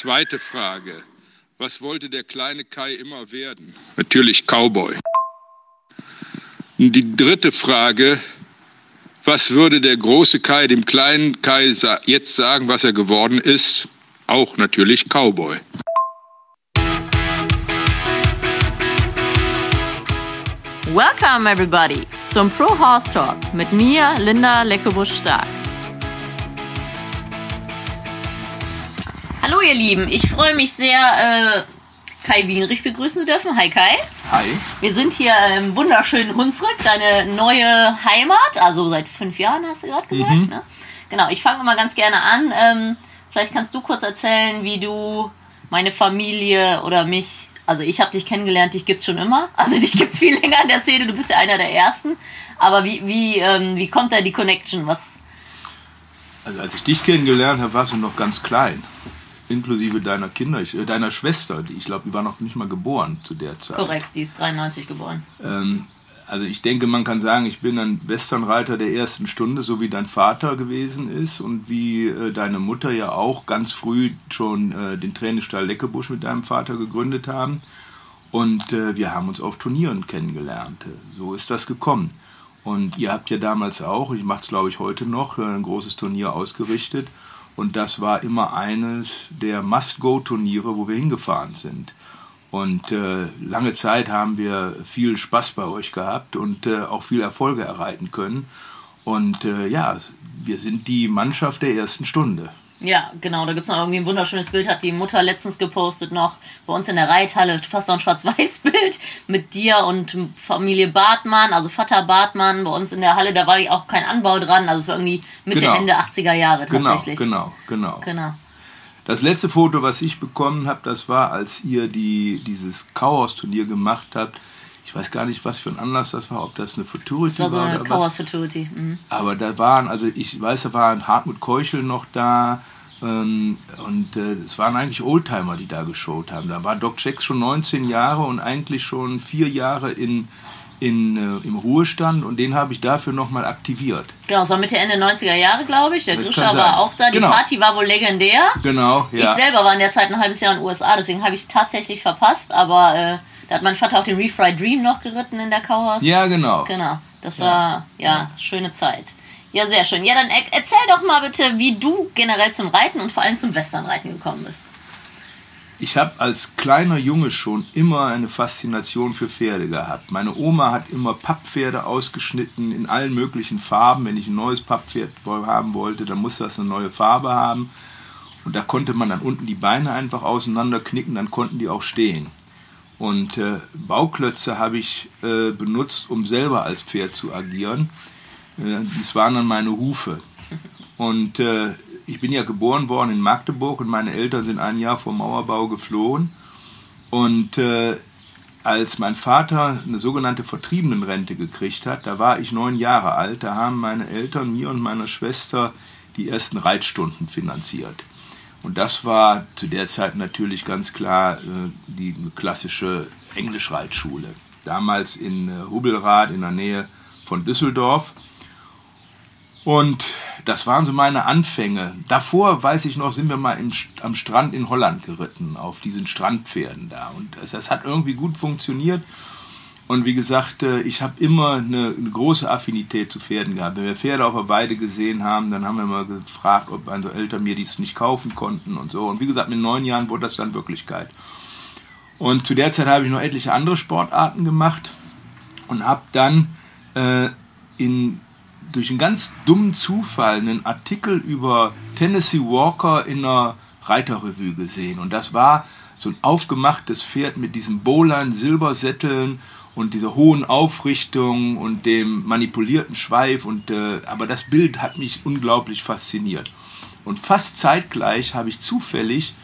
Zweite Frage. Was wollte der kleine Kai immer werden? Natürlich Cowboy. Die dritte Frage. Was würde der große Kai dem kleinen Kai jetzt sagen, was er geworden ist? Auch natürlich Cowboy. Welcome everybody zum Pro Horse Talk mit mir, Linda Leckebusch-Stark. Hallo ihr Lieben, ich freue mich sehr, äh, Kai Wienrich begrüßen zu dürfen. Hi Kai. Hi. Wir sind hier im wunderschönen Hunsrück, deine neue Heimat, also seit fünf Jahren hast du gerade gesagt. Mhm. Ne? Genau, ich fange mal ganz gerne an. Ähm, vielleicht kannst du kurz erzählen, wie du meine Familie oder mich, also ich habe dich kennengelernt, dich gibt es schon immer. Also dich gibt es viel länger in der Szene, du bist ja einer der Ersten. Aber wie, wie, ähm, wie kommt da die Connection? Was? Also als ich dich kennengelernt habe, warst du noch ganz klein inklusive deiner Kinder, ich, äh, deiner Schwester, die ich glaube, die war noch nicht mal geboren zu der Zeit. Korrekt, die ist 93 geboren. Ähm, also ich denke, man kann sagen, ich bin ein Westernreiter der ersten Stunde, so wie dein Vater gewesen ist und wie äh, deine Mutter ja auch ganz früh schon äh, den Trainingsstall Leckebusch mit deinem Vater gegründet haben. Und äh, wir haben uns auf Turnieren kennengelernt. So ist das gekommen. Und ihr habt ja damals auch, ich mache es glaube ich heute noch, äh, ein großes Turnier ausgerichtet. Und das war immer eines der Must-Go-Turniere, wo wir hingefahren sind. Und äh, lange Zeit haben wir viel Spaß bei euch gehabt und äh, auch viel Erfolge erreichen können. Und äh, ja, wir sind die Mannschaft der ersten Stunde. Ja, genau. Da gibt es noch irgendwie ein wunderschönes Bild, hat die Mutter letztens gepostet noch bei uns in der Reithalle, fast noch ein Schwarz-Weiß-Bild mit dir und Familie Bartmann, also Vater Bartmann bei uns in der Halle. Da war auch kein Anbau dran, also es war irgendwie Mitte, genau. Ende 80er Jahre genau, tatsächlich. Genau, genau, genau. Das letzte Foto, was ich bekommen habe, das war, als ihr die, dieses Kauhaus-Turnier gemacht habt. Ich weiß gar nicht, was für ein Anlass das war, ob das eine Futurity war. Das war so eine Kauhaus Futurity. Mhm. Aber da waren, also ich weiß, da waren Hartmut Keuchel noch da, ähm, und äh, es waren eigentlich Oldtimer, die da geschaut haben. Da war Doc Jacks schon 19 Jahre und eigentlich schon vier Jahre in, in, äh, im Ruhestand und den habe ich dafür nochmal aktiviert. Genau, es war Mitte, Ende 90er Jahre, glaube ich. Der Grisha war auch da. Die genau. Party war wohl legendär. Genau, ja. Ich selber war in der Zeit ein halbes Jahr in den USA, deswegen habe ich tatsächlich verpasst, aber äh, da hat mein Vater auch den Refry Dream noch geritten in der Kauhaus. Ja, genau. Genau, das war, ja, ja, schöne Zeit. Ja, sehr schön. Ja, dann erzähl doch mal bitte, wie du generell zum Reiten und vor allem zum Westernreiten gekommen bist. Ich habe als kleiner Junge schon immer eine Faszination für Pferde gehabt. Meine Oma hat immer Papppferde ausgeschnitten in allen möglichen Farben. Wenn ich ein neues Papppferd haben wollte, dann musste das eine neue Farbe haben. Und da konnte man dann unten die Beine einfach auseinanderknicken, dann konnten die auch stehen. Und äh, Bauklötze habe ich äh, benutzt, um selber als Pferd zu agieren. Äh, das waren dann meine Hufe. Und äh, ich bin ja geboren worden in Magdeburg und meine Eltern sind ein Jahr vor Mauerbau geflohen. Und äh, als mein Vater eine sogenannte Vertriebenenrente gekriegt hat, da war ich neun Jahre alt, da haben meine Eltern mir und meiner Schwester die ersten Reitstunden finanziert. Und das war zu der Zeit natürlich ganz klar äh, die klassische Englischreitschule. Damals in äh, Hubelrath in der Nähe von Düsseldorf. Und das waren so meine Anfänge. Davor, weiß ich noch, sind wir mal im, am Strand in Holland geritten, auf diesen Strandpferden da. Und das, das hat irgendwie gut funktioniert. Und wie gesagt, äh, ich habe immer eine, eine, große Affinität zu Pferden gehabt. Wenn wir Pferde auf der Weide gesehen haben, dann haben wir mal gefragt, ob unsere Eltern mir dies nicht kaufen konnten und so. Und wie gesagt, mit neun Jahren wurde das dann Wirklichkeit. Und zu der Zeit habe ich noch etliche andere Sportarten gemacht und habe dann äh, in durch einen ganz dummen Zufall einen Artikel über Tennessee Walker in einer Reiterrevue gesehen. Und das war so ein aufgemachtes Pferd mit diesen Bowline, Silbersätteln und dieser hohen Aufrichtung und dem manipulierten Schweif. Und, äh, aber das Bild hat mich unglaublich fasziniert. Und fast zeitgleich habe ich zufällig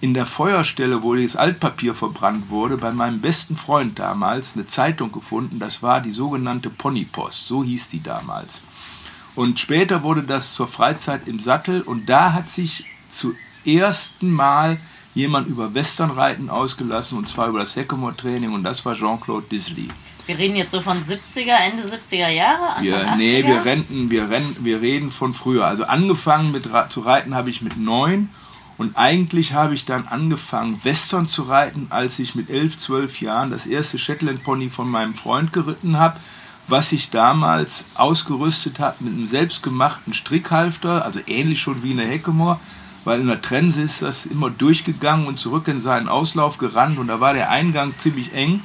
in der Feuerstelle, wo das Altpapier verbrannt wurde, bei meinem besten Freund damals eine Zeitung gefunden. Das war die sogenannte Ponypost. So hieß die damals. Und später wurde das zur Freizeit im Sattel und da hat sich zum ersten Mal jemand über Westernreiten ausgelassen und zwar über das Heckemore-Training und das war Jean-Claude Disley. Wir reden jetzt so von 70er, Ende 70er Jahre? Anfang wir, 80er? Nee, wir, renten, wir, renten, wir reden von früher. Also angefangen mit, zu reiten habe ich mit neun Und eigentlich habe ich dann angefangen, Western zu reiten, als ich mit elf, zwölf Jahren das erste Shetland Pony von meinem Freund geritten habe, was ich damals ausgerüstet habe mit einem selbstgemachten Strickhalfter, also ähnlich schon wie eine Heckemore, weil in der Trense ist das immer durchgegangen und zurück in seinen Auslauf gerannt und da war der Eingang ziemlich eng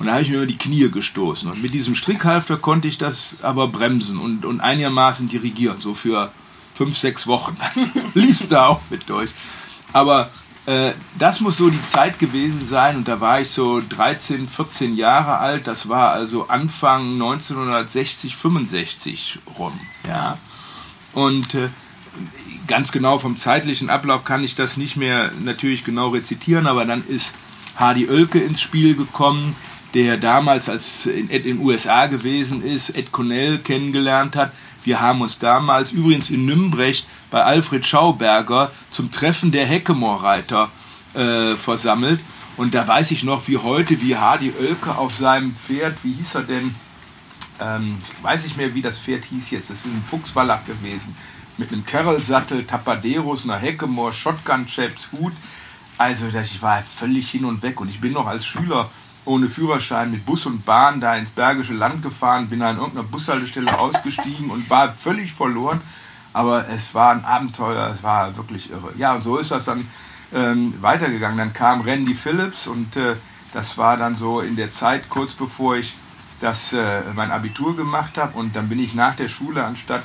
und da habe ich mir über die Knie gestoßen. Und mit diesem Strickhalfter konnte ich das aber bremsen und, und einigermaßen dirigieren, so für fünf, sechs Wochen. Lief es da auch mit durch. Aber äh, das muss so die Zeit gewesen sein und da war ich so 13, 14 Jahre alt. Das war also Anfang 1960, 65 rum. Ja. Und äh, ganz genau vom zeitlichen Ablauf kann ich das nicht mehr natürlich genau rezitieren, aber dann ist Hardy Oelke ins Spiel gekommen, der damals als in den USA gewesen ist, Ed Connell kennengelernt hat. Wir haben uns damals übrigens in Nümbrecht bei Alfred Schauberger zum Treffen der Heckemore-Reiter äh, versammelt. Und da weiß ich noch wie heute, wie Hardy Oelke auf seinem Pferd, wie hieß er denn? Ähm, weiß ich mehr, wie das Pferd hieß jetzt. Das ist ein Fuchswallach gewesen. Mit einem Carroll-Sattel, Tapaderos, einer Heckemore, Shotgun-Chaps, Hut. Also ich war völlig hin und weg. Und ich bin noch als Schüler ohne Führerschein mit Bus und Bahn da ins Bergische Land gefahren, bin an irgendeiner Bushaltestelle ausgestiegen und war völlig verloren. Aber es war ein Abenteuer, es war wirklich irre. Ja, und so ist das dann ähm, weitergegangen. Dann kam Randy Phillips und äh, das war dann so in der Zeit, kurz bevor ich das, äh, mein Abitur gemacht habe. Und dann bin ich nach der Schule, anstatt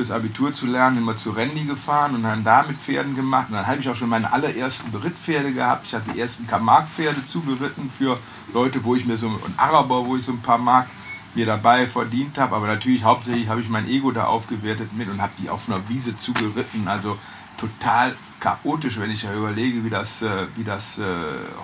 fürs Abitur zu lernen, immer zu Randy gefahren und dann da mit Pferden gemacht. Und dann habe ich auch schon meine allerersten Berittpferde gehabt. Ich hatte die ersten Camargue-Pferde zugeritten für Leute, wo ich mir so, und Araber, wo ich so ein paar Mark mir dabei verdient habe. Aber natürlich hauptsächlich habe ich mein Ego da aufgewertet mit und habe die auf einer Wiese zugeritten. Also total chaotisch, wenn ich ja überlege, wie das, äh, wie das äh,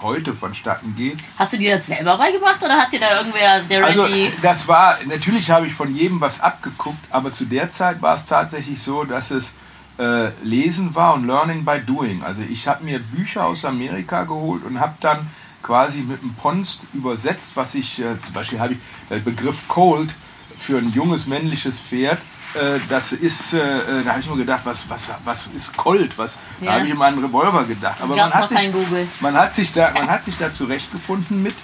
heute vonstatten geht. Hast du dir das selber beigebracht oder hat dir da irgendwer, der also, Randy... Das war, natürlich habe ich von jedem was abgeguckt, aber zu der Zeit war es tatsächlich so, dass es äh, Lesen war und Learning by Doing. Also ich habe mir Bücher aus Amerika geholt und habe dann quasi mit dem Ponst übersetzt, was ich, äh, zum Beispiel habe ich den Begriff Cold für ein junges männliches Pferd, äh, das ist, äh, äh, da habe ich mir gedacht, was, was, was ist Colt? Was, ja. Da habe ich immer an einen Revolver gedacht. Aber man hat, sich, man, hat sich da, man hat sich da zurechtgefunden mit.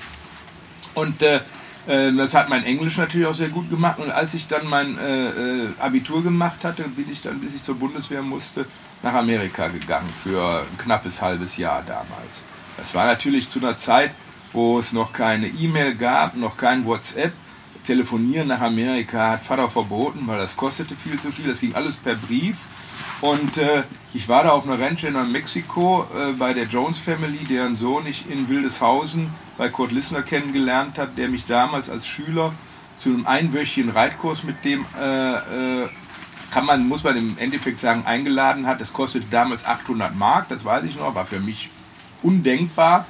Und äh, äh, das hat mein Englisch natürlich auch sehr gut gemacht. Und als ich dann mein Abitur gemacht hatte, bin ich dann, bis ich zur Bundeswehr musste, nach Amerika gegangen für ein knappes halbes Jahr damals. Das war natürlich zu einer Zeit, wo es noch keine E-Mail gab, noch kein WhatsApp. Telefonieren nach Amerika hat Vater verboten, weil das kostete viel zu viel. Das ging alles per Brief. Und äh, ich war da auf einer Ranch in Mexiko äh, bei der Jones Family, deren Sohn ich in Wildeshausen bei Kurt Lissner kennengelernt habe, der mich damals als Schüler zu einem einwöchigen Reitkurs mit dem, äh, äh kann man, muss man im Endeffekt sagen, eingeladen hat. Das kostete damals 800 Mark, das weiß ich noch, war für mich undenkbar,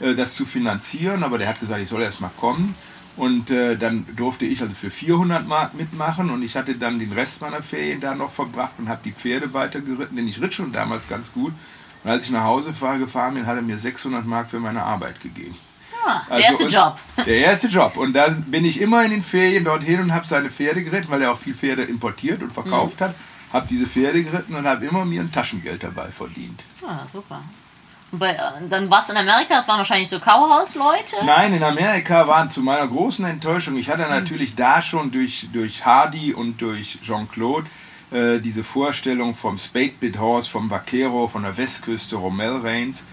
äh, das zu finanzieren. Aber der hat gesagt, ich soll erst mal kommen. Und äh, dann durfte ich also für 400 Mark mitmachen und ich hatte dann den Rest meiner Ferien da noch verbracht und habe die Pferde weitergeritten, denn ich ritt schon damals ganz gut. Und als ich nach Hause fahr, gefahren bin, hat er mir 600 Mark für meine Arbeit gegeben. Ah, der also, erste Job. Der erste Job. Und da bin ich immer in den Ferien dorthin und habe seine Pferde geritten, weil er auch viel Pferde importiert und verkauft mhm. hat. Habe diese Pferde geritten und habe immer mir ein Taschengeld dabei verdient. Ah, super. Äh, dann warst du in Amerika, das waren wahrscheinlich so Kauhaus-Leute? Nein, in Amerika waren zu meiner großen Enttäuschung, ich hatte natürlich da schon durch, durch Hardy und durch Jean-Claude äh, diese Vorstellung vom Spade-Bit Horse, vom Vaquero, von der Westküste, Rommel Reigns.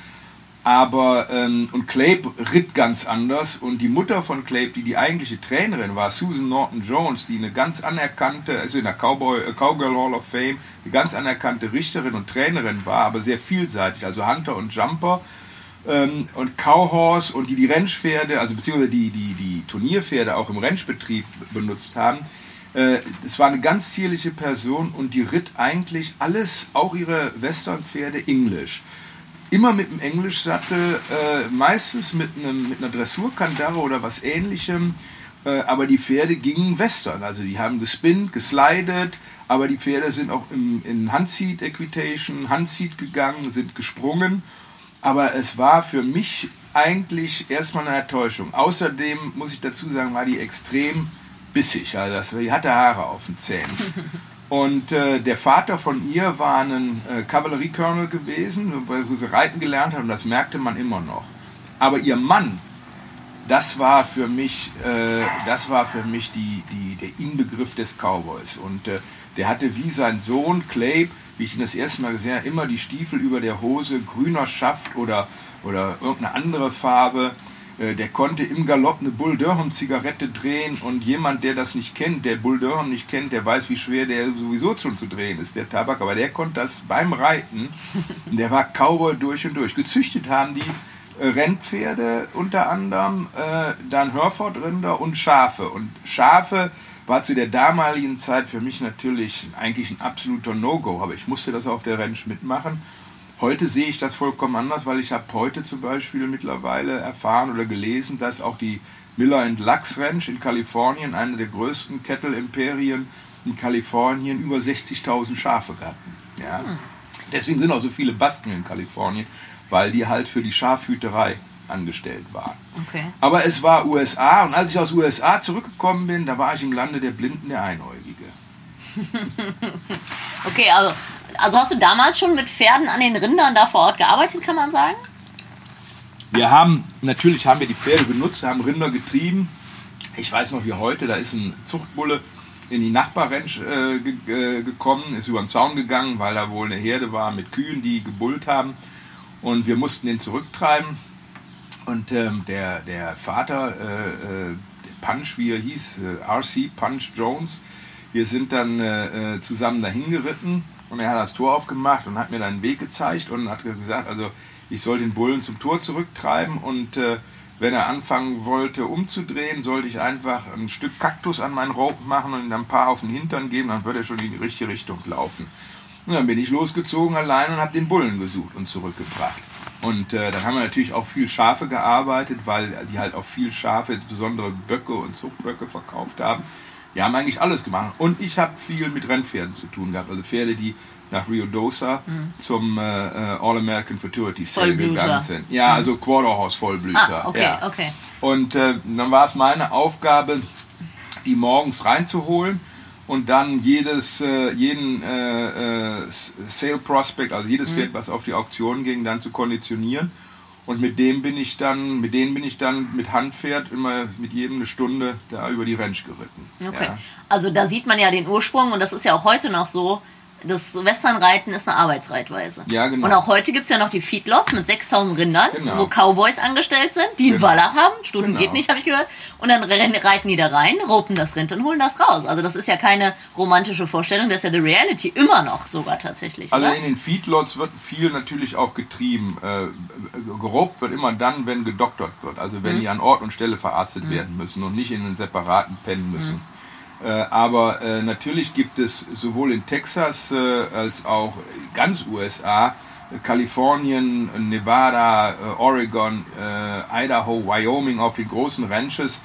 Aber, ähm, und Clape ritt ganz anders. Und die Mutter von Clape, die die eigentliche Trainerin war, Susan Norton Jones, die eine ganz anerkannte, also in der Cowboy, äh, Cowgirl Hall of Fame, eine ganz anerkannte Richterin und Trainerin war, aber sehr vielseitig, also Hunter und Jumper ähm, und Cowhorse und die die Rennpferde, also beziehungsweise die, die, die Turnierpferde auch im Rennbetrieb benutzt haben. Äh, es war eine ganz zierliche Person und die ritt eigentlich alles, auch ihre Westernpferde, Englisch immer mit einem Englischsattel, äh, meistens mit, einem, mit einer Dressurkandare oder was ähnlichem. Äh, aber die Pferde gingen Western, also die haben gespinnt, geslidet, aber die Pferde sind auch im, in Handseat Equitation, Handseat gegangen, sind gesprungen. Aber es war für mich eigentlich erstmal eine Enttäuschung. Außerdem muss ich dazu sagen, war die extrem bissig. Also das, die hatte Haare auf den Zähnen. Und äh, der Vater von ihr war ein äh, Kavalleriecolonel gewesen, wo sie reiten gelernt hat und das merkte man immer noch. Aber ihr Mann, das war für mich, äh, das war für mich die, die, der Inbegriff des Cowboys. Und äh, der hatte wie sein Sohn Clay, wie ich ihn das erste Mal gesehen habe, immer die Stiefel über der Hose, grüner Schaft oder, oder irgendeine andere Farbe. Äh, der konnte im Galopp eine Bull Durham Zigarette drehen und jemand, der das nicht kennt, der Bull Durham nicht kennt, der weiß, wie schwer der sowieso schon zu drehen ist, der Tabak. Aber der konnte das beim Reiten. Der war Cowboy durch und durch. Gezüchtet haben die äh, Rennpferde unter anderem, äh, dann Herefordrinder und Schafe. Und Schafe war zu der damaligen Zeit für mich natürlich eigentlich ein absoluter No-Go, aber ich musste das auf der Ranch mitmachen. Heute sehe ich das vollkommen anders, weil ich habe heute zum Beispiel mittlerweile erfahren oder gelesen, dass auch die Miller Lux Ranch in Kalifornien, eine der größten Kettle-Imperien in Kalifornien, über 60.000 Schafe hatten. Ja? Hm. Deswegen sind auch so viele Basken in Kalifornien, weil die halt für die Schafhüterei angestellt waren. Okay. Aber es war USA und als ich aus USA zurückgekommen bin, da war ich im Lande der Blinden, der Einäugige. okay, also, also hast du damals schon mit Pferden an den Rindern da vor Ort gearbeitet, kann man sagen? Wir haben, natürlich haben wir die Pferde benutzt, haben Rinder getrieben. Ich weiß noch wie heute, da ist ein Zuchtbulle in die Nachbarrench äh, ge äh, gekommen, ist über den Zaun gegangen, weil da wohl eine Herde war mit Kühen, die gebullt haben. Und wir mussten den zurücktreiben. Und ähm, der, der Vater, äh, äh, Punch, wie er hieß, äh, RC Punch Jones, wir sind dann zusammen dahin geritten und er hat das Tor aufgemacht und hat mir dann einen Weg gezeigt und hat gesagt, also ich soll den Bullen zum Tor zurücktreiben und äh, wenn er anfangen wollte umzudrehen, sollte ich einfach ein Stück Kaktus an meinen Rope machen und ihm ein paar auf den Hintern geben, dann würde er schon in die richtige Richtung laufen. Und dann bin ich losgezogen allein und habe den Bullen gesucht und zurückgebracht. Und äh, dann haben wir natürlich auch viel Schafe gearbeitet, weil die halt auch viel Schafe, insbesondere Böcke und Zuchtböcke verkauft haben. Die haben eigentlich alles gemacht. Und ich habe viel mit Rennpferden zu tun gehabt. Also Pferde, die nach Rio Dosa mhm. zum äh, äh All-American Fertility Sale gegangen sind. Ja, mhm. also Quarterhorse Vollblüter. Ah, okay, ja. okay. Und äh, dann war es meine Aufgabe, die morgens reinzuholen und dann jedes, äh, jeden äh, äh, Sale Prospect, also jedes mhm. Pferd, was auf die Auktion ging, dann zu konditionieren. Und mit dem bin ich dann, mit denen bin ich dann mit Handpferd immer mit jedem eine Stunde da über die Ranch geritten. Okay. Ja. Also da sieht man ja den Ursprung und das ist ja auch heute noch so das Westernreiten ist eine Arbeitsreitweise. Ja, genau. Und auch heute gibt es ja noch die Feedlots mit 6000 Rindern, genau. wo Cowboys angestellt sind, die einen genau. Wallach haben. Stunden genau. geht nicht, habe ich gehört. Und dann reiten die da rein, ropen das Rind und holen das raus. Also das ist ja keine romantische Vorstellung, das ist ja die Reality immer noch sogar tatsächlich. Also oder? in den Feedlots wird viel natürlich auch getrieben. Äh, gerobt wird immer dann, wenn gedoktert wird. Also wenn mhm. die an Ort und Stelle verarztet mhm. werden müssen und nicht in einen separaten pennen müssen. Mhm. Äh, aber äh, natürlich gibt es sowohl in Texas äh, als auch ganz USA, Kalifornien, Nevada, Oregon, Idaho, Wyoming auf den großen Ranches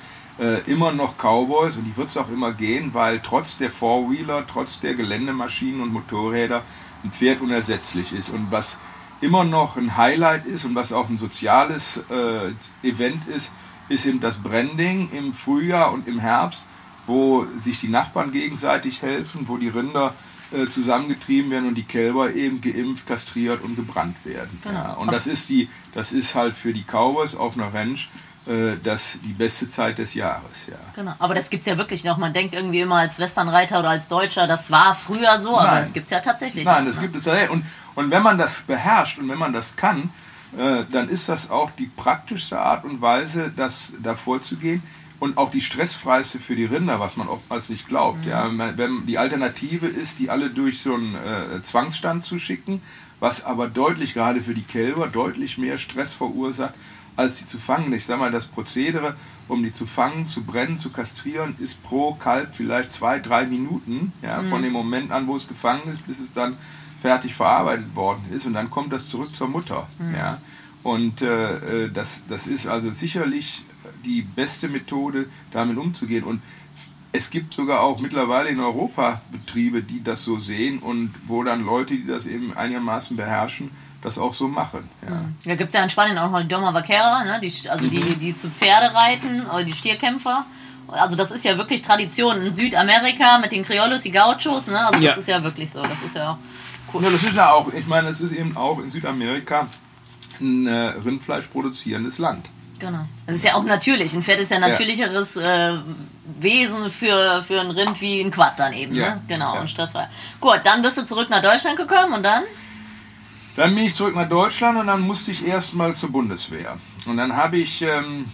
immer noch Cowboys und die wird es auch immer gehen, weil trotz der Four-Wheeler, trotz der Geländemaschinen und Motorräder ein Pferd unersetzlich ist. Und was immer noch ein Highlight ist und was auch ein soziales äh, Event ist, ist eben das Branding im Frühjahr und im Herbst wo sich die Nachbarn gegenseitig helfen, wo die Rinder äh, zusammengetrieben werden und die Kälber eben geimpft, kastriert und gebrannt werden. Genau. Ja. Und das ist, die, das ist halt für die Cowboys auf einer Ranch äh, das die beste Zeit des Jahres, ja. Genau, aber das gibt es ja wirklich noch. Man denkt irgendwie immer als Westernreiter oder als Deutscher, das war früher so, Nein. aber das gibt es ja tatsächlich. Nein, das ne? gibt es ja. Und, und wenn man das beherrscht und wenn man das kann, äh, dann ist das auch die praktischste Art und Weise, das da vorzugehen und auch die stressfreiste für die Rinder, was man oftmals nicht glaubt. Mhm. Ja, wenn die Alternative ist, die alle durch so einen äh, Zwangsstand zu schicken, was aber deutlich, gerade für die Kälber, deutlich mehr Stress verursacht, als sie zu fangen. Ich sage mal, das Prozedere, um die zu fangen, zu brennen, zu kastrieren, ist pro Kalb vielleicht zwei, drei Minuten, ja, mhm. von dem Moment an, wo es gefangen ist, bis es dann fertig verarbeitet worden ist. Und dann kommt das zurück zur Mutter. Mhm. Ja. Und äh, äh das, das ist also sicherlich die beste Methode, damit umzugehen. Und es gibt sogar auch mittlerweile in Europa Betriebe, die das so sehen und wo dann Leute, die das eben einigermaßen beherrschen, das auch so machen. Ja, ja gibt es ja in Spanien auch noch die Doma Vaquera, ne? die, also mhm. die, die zu Pferde reiten oder die Stierkämpfer. Also das ist ja wirklich Tradition in Südamerika mit den Criollos, die Gauchos, ne? Also das Ja. ist ja wirklich so. Das ist ja cool. Ja, das ist ja auch, ich meine, es ist eben auch in Südamerika ein äh, Rindfleisch produzierendes Land. Genau. Das ist ja auch natürlich. Ein Pferd ist ja ein natürlicheres äh, Wesen für, für ein Rind wie ein Quad dann eben. Ne? Genau, und stressfrei. Gut, dann bist du zurück nach Deutschland gekommen und dann? Dann bin ich zurück nach Deutschland und dann musste ich erstmal zur Bundeswehr. Und dann habe ich ähm,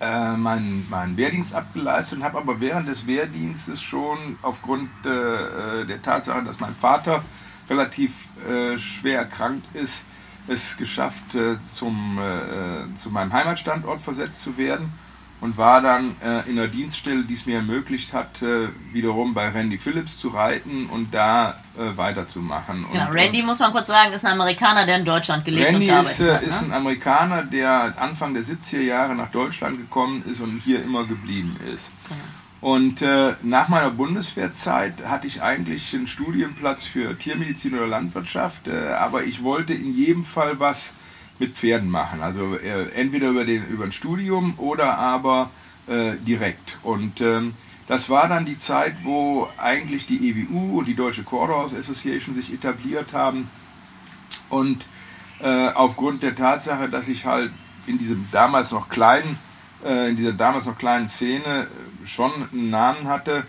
äh, meinen, meinen Wehrdienst abgeleistet und habe aber während des Wehrdienstes schon aufgrund äh, äh, der Tatsache, dass mein Vater relativ äh, schwer erkrankt ist, es geschafft, äh, zum, äh, zu meinem Heimatstandort versetzt zu werden und war dann äh, in einer Dienststelle, die es mir ermöglicht hat, äh, wiederum bei Randy Phillips zu reiten und da äh, weiterzumachen. Genau, und, Randy, muss man kurz sagen, ist ein Amerikaner, der in Deutschland gelebt Randy und ist, gearbeitet äh, hat. ist Ne? ein Amerikaner, der Anfang der 70er Jahre nach Deutschland gekommen ist und hier immer geblieben ist. Genau. Und äh, nach meiner Bundeswehrzeit hatte ich eigentlich einen Studienplatz für Tiermedizin oder Landwirtschaft, äh, aber ich wollte in jedem Fall was mit Pferden machen. Also äh, entweder über, den, über ein Studium oder aber äh, direkt. Und ähm, das war dann die Zeit, wo eigentlich die EWU und die Deutsche Quarterhouse Association sich etabliert haben. Und äh, aufgrund der Tatsache, dass ich halt in diesem damals noch kleinen, äh, in dieser damals noch kleinen Szene schon einen Namen hatte,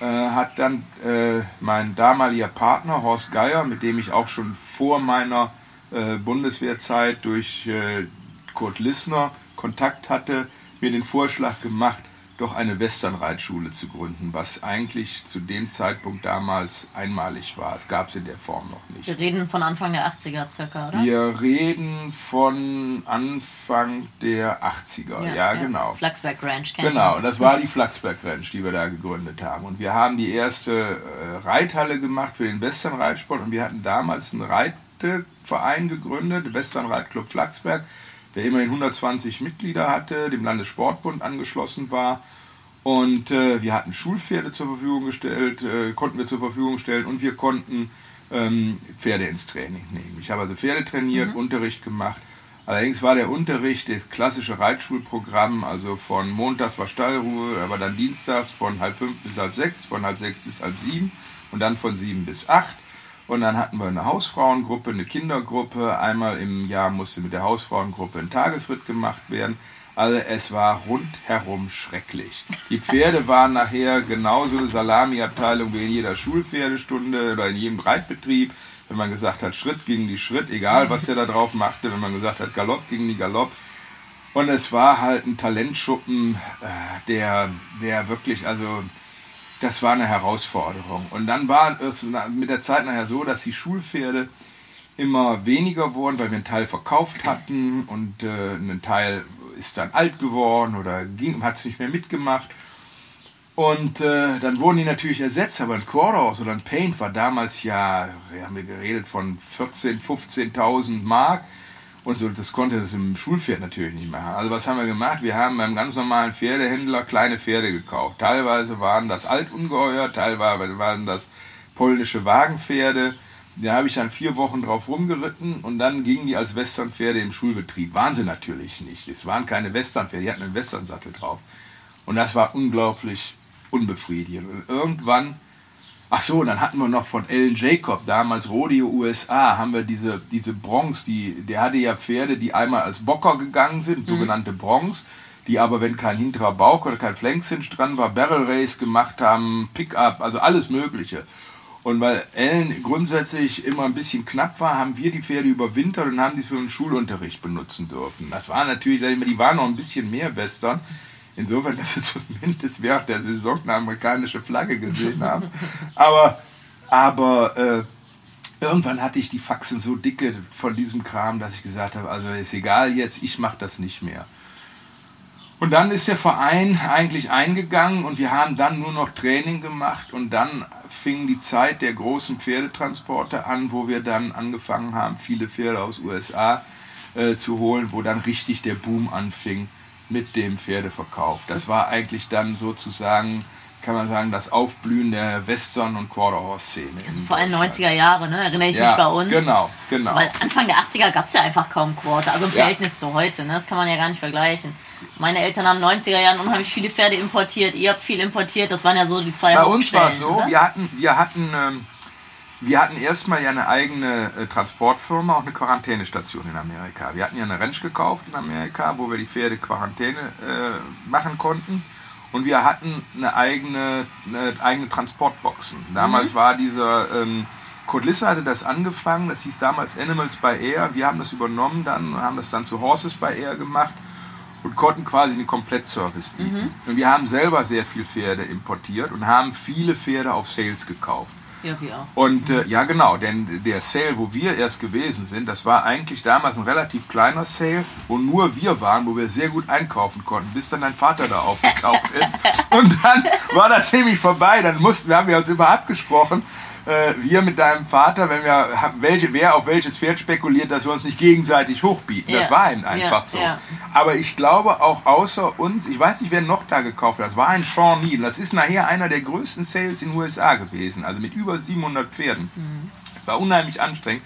äh, hat dann äh, mein damaliger Partner Horst Geier, mit dem ich auch schon vor meiner äh, Bundeswehrzeit durch äh, Kurt Lissner Kontakt hatte, mir den Vorschlag gemacht, doch eine Westernreitschule zu gründen, was eigentlich zu dem Zeitpunkt damals einmalig war. Es gab es in der Form noch nicht. Wir reden von Anfang der 80er circa, oder? Wir reden von Anfang der 80er, ja, genau. Flaxberg Ranch kennt Genau, das war die Flaxberg Ranch, die wir da gegründet haben. Und wir haben die erste äh, Reithalle gemacht für den Western Reitsport und wir hatten damals einen Reitverein gegründet, den Western Reitclub Flaxberg, der immerhin 120 Mitglieder hatte, dem Landessportbund angeschlossen war. Und äh, wir hatten Schulpferde zur Verfügung gestellt, äh, konnten wir zur Verfügung stellen und wir konnten ähm, Pferde ins Training nehmen. Ich habe also Pferde trainiert, Unterricht gemacht. Allerdings war der Unterricht das klassische Reitschulprogramm, also von montags war Stallruhe, aber dann dienstags von halb fünf bis halb sechs, von halb sechs bis halb sieben und dann von sieben bis acht. Und dann hatten wir eine Hausfrauengruppe, eine Kindergruppe. Einmal im Jahr musste mit der Hausfrauengruppe ein Tagesritt gemacht werden. Also es war rundherum schrecklich. Die Pferde waren nachher genauso eine Salamiabteilung wie in jeder Schulpferdestunde oder in jedem Reitbetrieb. Wenn man gesagt hat, Schritt gegen die Schritt, egal was der da drauf machte. Wenn man gesagt hat, Galopp gegen die Galopp. Und es war halt ein Talentschuppen, äh, der, der wirklich, also das war eine Herausforderung. Und dann war es mit der Zeit nachher so, dass die Schulpferde immer weniger wurden, weil wir einen Teil verkauft hatten und äh, ein Teil ist dann alt geworden oder hat es nicht mehr mitgemacht. Und äh, dann wurden die natürlich ersetzt, aber ein Quarterhouse oder ein Paint war damals ja, wir haben wir geredet von 14.000, 15.000 Mark. Und so, das konnte das im Schulpferd natürlich nicht machen. Also was haben wir gemacht? Wir haben beim ganz normalen Pferdehändler kleine Pferde gekauft. Teilweise waren das Altungeheuer, teilweise waren das polnische Wagenpferde. Da habe ich dann vier Wochen drauf rumgeritten und dann gingen die als Westernpferde im Schulbetrieb. Waren sie natürlich nicht. Es waren keine Westernpferde, die hatten einen Westernsattel drauf. Und das war unglaublich unbefriedigend. Und irgendwann, ach so, dann hatten wir noch von Ellen Jacob, damals Rodeo USA, haben wir diese, diese Bronx, die, der hatte ja Pferde, die einmal als Bocker gegangen sind, sogenannte Bronx, die aber, wenn kein hinterer Bauch oder kein Flankcinch dran war, Barrel Race gemacht haben, Pickup, also alles Mögliche. Und weil Ellen grundsätzlich immer ein bisschen knapp war, haben wir die Pferde überwintert und haben die für den Schulunterricht benutzen dürfen. Das war natürlich, die waren noch ein bisschen mehr Western. Insofern, dass sie zumindest während der Saison eine amerikanische Flagge gesehen haben. Aber, aber äh, irgendwann hatte ich die Faxen so dicke von diesem Kram, dass ich gesagt habe, also ist egal jetzt, ich mache das nicht mehr. Und dann ist der Verein eigentlich eingegangen und wir haben dann nur noch Training gemacht und dann fing die Zeit der großen Pferdetransporte an, wo wir dann angefangen haben, viele Pferde aus USA äh, zu holen, wo dann richtig der Boom anfing mit dem Pferdeverkauf. Das, Das- war eigentlich dann sozusagen kann man sagen, das Aufblühen der Western- und Quarterhorse-Szene. Also vor allem 90er Jahre, ne? erinnere ich ja, mich bei uns. Genau, genau. Weil Anfang der 80er gab es ja einfach kaum Quarter, also im Verhältnis ja. zu heute. Ne? Das kann man ja gar nicht vergleichen. Meine Eltern haben 90er Jahren unheimlich viele Pferde importiert, ihr habt viel importiert, das waren ja so die zwei Bei uns war es so, wir hatten, wir hatten, ähm, wir hatten erstmal ja eine eigene äh, Transportfirma und eine Quarantänestation in Amerika. Wir hatten ja eine Ranch gekauft in Amerika, wo wir die Pferde Quarantäne äh, machen konnten. Und wir hatten eine eigene, eine eigene Transportboxen. Damals mhm. war dieser ähm, Kodlissa hatte das angefangen, das hieß damals Animals by Air. Wir haben das übernommen dann, haben das dann zu Horses by Air gemacht und konnten quasi einen Komplettservice bieten. Mhm. Und wir haben selber sehr viel Pferde importiert und haben viele Pferde auf Sales gekauft. Ja, wir auch. Und äh, ja, genau, denn der Sale, wo wir erst gewesen sind, das war eigentlich damals ein relativ kleiner Sale, wo nur wir waren, wo wir sehr gut einkaufen konnten, bis dann dein Vater da aufgetaucht ist. Und dann war das nämlich vorbei. Dann mussten wir, haben wir uns immer abgesprochen, äh, wir mit deinem Vater, wenn wir welche, wer auf welches Pferd spekuliert, dass wir uns nicht gegenseitig hochbieten. Ja. Das war eben einfach ja, so. Ja. Aber ich glaube auch außer uns, ich weiß nicht, wer noch da gekauft hat, das war ein Shawnee. Das ist nachher einer der größten Sales in den USA gewesen, also mit über 700 Pferden. Mhm. Das war unheimlich anstrengend.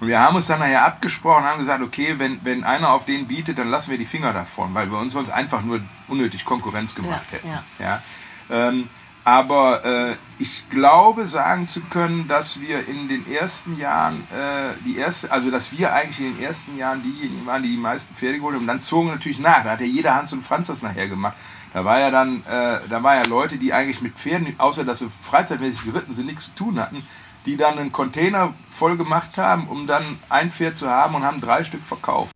Und wir haben uns dann nachher abgesprochen, haben gesagt, okay, wenn, wenn einer auf den bietet, dann lassen wir die Finger davon, weil wir uns sonst einfach nur unnötig Konkurrenz gemacht hätten. Ja. Ähm, aber äh, ich glaube, sagen zu können, dass wir in den ersten Jahren, äh, die erste, also dass wir eigentlich in den ersten Jahren diejenigen waren, die die meisten Pferde geholt haben. Und dann zogen natürlich nach. Da hat ja jeder Hans und Franz das nachher gemacht. Da war ja dann, äh, da war ja Leute, die eigentlich mit Pferden, außer dass sie freizeitmäßig geritten sind, nichts zu tun hatten, die dann einen Container voll gemacht haben, um dann ein Pferd zu haben und haben drei Stück verkauft.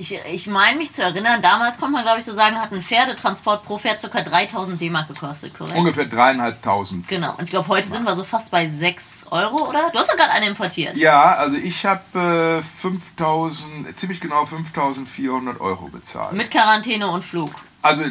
Ich, ich meine mich zu erinnern, damals konnte man, glaube ich, so sagen, hat ein Pferdetransport pro Pferd ca. 3000 D-Mark gekostet, korrekt? Ungefähr dreieinhalbtausend. Genau, und ich glaube, heute sind wir so fast bei 6 Euro, oder? Du hast doch gerade eine importiert. Ja, also ich habe äh, 5000, ziemlich genau 5400 Euro bezahlt. Mit Quarantäne und Flug. Also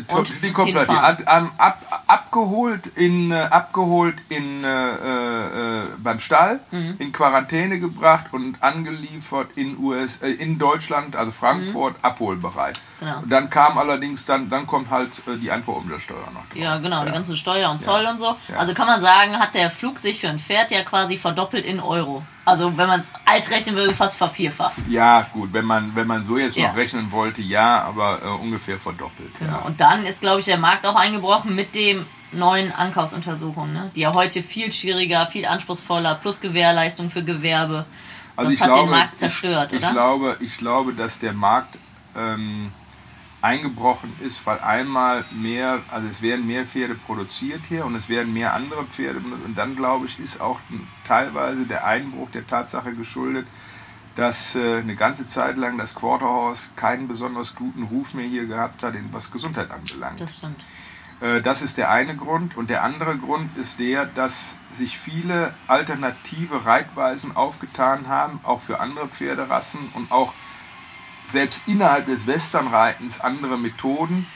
die komplett ab, ab, abgeholt in äh, abgeholt in äh, äh, beim Stall, mhm. in Quarantäne gebracht und angeliefert in US äh, in Deutschland, also Frankfurt, mhm. abholbereit. Genau. Dann kam allerdings dann dann kommt halt äh, die Einfuhrumsatzsteuer noch drauf. Ja, genau, ja. die ganze Steuer und Zoll ja. und so. Ja. Also kann man sagen, hat der Flug sich für ein Pferd ja quasi verdoppelt in Euro. Also wenn man es alt rechnen würde, fast vervierfacht. Ja, gut, wenn man, wenn man so jetzt noch rechnen wollte, ja, aber äh, ungefähr verdoppelt. Genau. Und dann ist, glaube ich, der Markt auch eingebrochen mit dem neuen Ankaufsuntersuchungen, ne? die ja heute viel schwieriger, viel anspruchsvoller, plus Gewährleistung für Gewerbe. Also das hat glaube, den Markt zerstört, ich, oder? Ich glaube, ich glaube, dass der Markt ähm, eingebrochen ist, weil einmal mehr, also es werden mehr Pferde produziert hier und es werden mehr andere Pferde benutzt. Und dann, glaube ich, ist auch teilweise der Einbruch der Tatsache geschuldet, dass äh, eine ganze Zeit lang das Quarterhorse keinen besonders guten Ruf mehr hier gehabt hat, was Gesundheit anbelangt. Das stimmt. Äh, das ist der eine Grund. Und der andere Grund ist der, dass sich viele alternative Reitweisen aufgetan haben, auch für andere Pferderassen und auch selbst innerhalb des Westernreitens andere Methoden,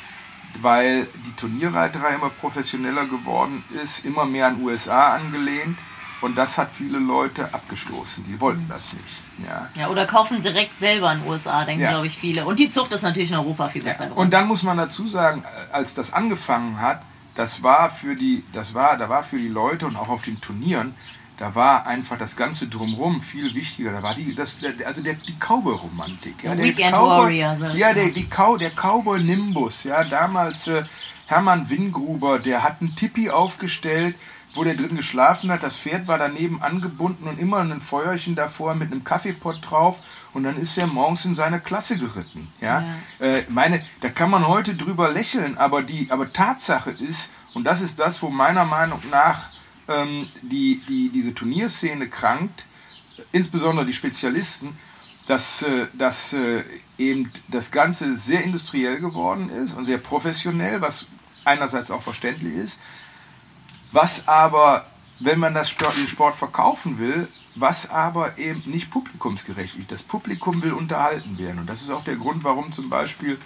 weil die Turnierreiterei immer professioneller geworden ist, immer mehr an USA angelehnt. Und das hat viele Leute abgestoßen. Die wollten das nicht. Ja, ja oder kaufen direkt selber in den USA, denken, ja. glaube ich, viele. Und die Zucht ist natürlich in Europa viel besser geworden. Und dann muss man dazu sagen, als das angefangen hat, das war für die, das war, da war für die Leute und auch auf den Turnieren, da war einfach das Ganze drumherum viel wichtiger. Da war die, das, also der, die Cowboy-Romantik. Ja, der Weekend Cowboy, Warrior. So ja, der, die Cow, der Cowboy-Nimbus. Ja, damals äh, Hermann Wingruber, der hat einen Tipi aufgestellt, wo der drin geschlafen hat. Das Pferd war daneben angebunden und immer ein Feuerchen davor mit einem Kaffeepott drauf. Und dann ist er morgens in seine Klasse geritten. Ja, ja. Äh, meine, da kann man heute drüber lächeln, aber die, aber Tatsache ist, und das ist das, wo meiner Meinung nach ähm, die, die diese Turnierszene krankt, insbesondere die Spezialisten, dass, äh, dass äh, eben das Ganze sehr industriell geworden ist und sehr professionell, was einerseits auch verständlich ist, was aber, wenn man das Sport, den Sport verkaufen will, was aber eben nicht publikumsgerecht ist. Das Publikum will unterhalten werden. Und das ist auch der Grund, warum zum Beispiel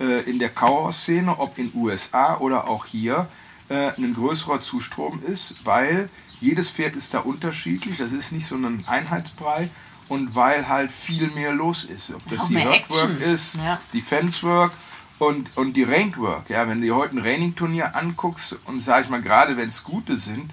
äh, in der Kauer-Szene, ob in USA oder auch hier, äh, ein größerer Zustrom ist, weil jedes Pferd ist da unterschiedlich, das ist nicht so ein Einheitsbrei und weil halt viel mehr los ist. Ob das die Workwork ist, ja. die Fencework Und, und die Ranked Work, ja, wenn du dir heute ein Raining-Turnier anguckst und sag ich mal, gerade wenn es gute sind,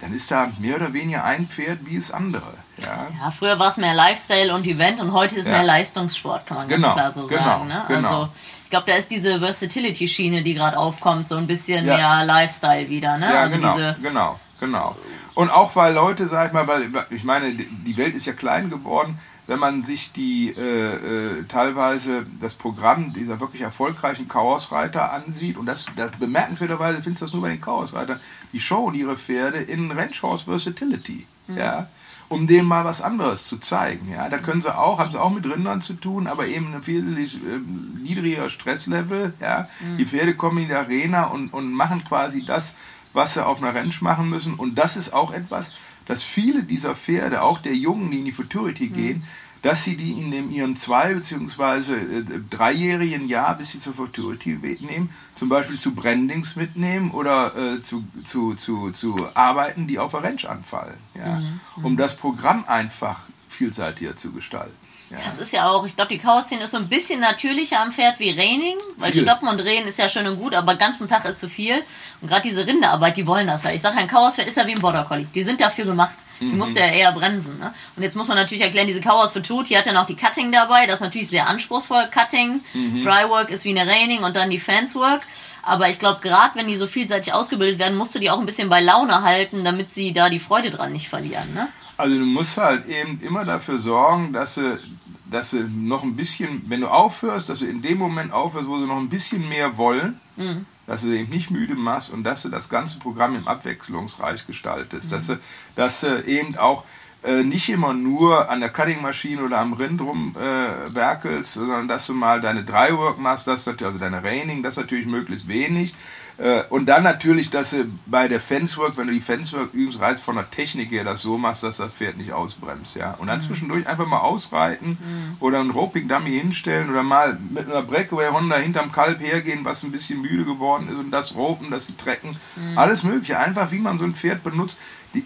dann ist da mehr oder weniger ein Pferd wie das andere. Ja, ja früher war es mehr Lifestyle und Event und heute ist ja. mehr Leistungssport, kann man ganz genau, klar so genau, sagen. Ne? Genau. Also glaube, da ist diese Versatility-Schiene, die gerade aufkommt, so ein bisschen ja. mehr Lifestyle wieder. Ne? Ja, also genau, diese genau, genau. Und auch weil Leute, sag ich mal, weil ich meine, die Welt ist ja klein geworden, wenn man sich die äh, äh, teilweise das Programm dieser wirklich erfolgreichen Chaosreiter ansieht, und das, das bemerkenswerterweise findest du das nur bei den Chaosreitern, die showen ihre Pferde in Ranchhorse Versatility, mhm. ja, um denen mal was anderes zu zeigen. Ja. Da können sie auch, haben sie auch mit Rindern zu tun, aber eben ein viel äh, niedriger Stresslevel. Ja. Mhm. Die Pferde kommen in die Arena und, und machen quasi das, was sie auf einer Ranch machen müssen. Und das ist auch etwas, dass viele dieser Pferde, auch der Jungen, die in die Futurity mhm. gehen, dass sie die in dem, ihrem zwei- bzw. Äh, dreijährigen Jahr, bis sie zur Futurity nehmen, zum Beispiel zu Brandings mitnehmen oder äh, zu, zu, zu, zu Arbeiten, die auf der Ranch anfallen. Ja? Mhm. Um das Programm einfach vielseitiger zu gestalten. Ja. Das ist ja auch, ich glaube, die Chaos-Szene ist so ein bisschen natürlicher am Pferd wie Reining, weil viel. Stoppen und Drehen ist ja schön und gut, aber den ganzen Tag ist zu viel. Und gerade diese Rinderarbeit, die wollen das ja. Ich sage, ein Chaos-Pferd ist ja wie ein Border Collie. Die sind dafür gemacht. Die mhm. musste ja eher bremsen. Ne? Und jetzt muss man natürlich erklären, diese Chaos für Tut, die hat ja noch die Cutting dabei. Das ist natürlich sehr anspruchsvoll. Cutting, mhm. Dry Work ist wie eine Reining und dann die Fence Work. Aber ich glaube, gerade wenn die so vielseitig ausgebildet werden, musst du die auch ein bisschen bei Laune halten, damit sie da die Freude dran nicht verlieren. Ne? Also du musst halt eben immer dafür sorgen, dass sie dass sie noch ein bisschen, wenn du aufhörst, dass du in dem Moment aufhörst, wo sie noch ein bisschen mehr wollen, mhm. dass du sie eben nicht müde machst und dass du das ganze Programm im abwechslungsreich gestaltest, mhm. dass, du, dass du eben auch äh, nicht immer nur an der Cutting-Maschine oder am Rind rumwerkelst, äh, sondern dass du mal deine Dry-Work machst, das, also deine Raining, das natürlich möglichst wenig, und dann natürlich, dass du bei der Fencework, wenn du die Fencework übst, reizt von der Technik her das so machst, dass das Pferd nicht ausbremst. Ja? Und dann mhm. zwischendurch einfach mal ausreiten mhm. oder einen Roping Dummy hinstellen oder mal mit einer Breakaway Honda hinterm Kalb hergehen, was ein bisschen müde geworden ist und das ropen, das trecken. Mhm. Alles Mögliche. Einfach wie man so ein Pferd benutzt.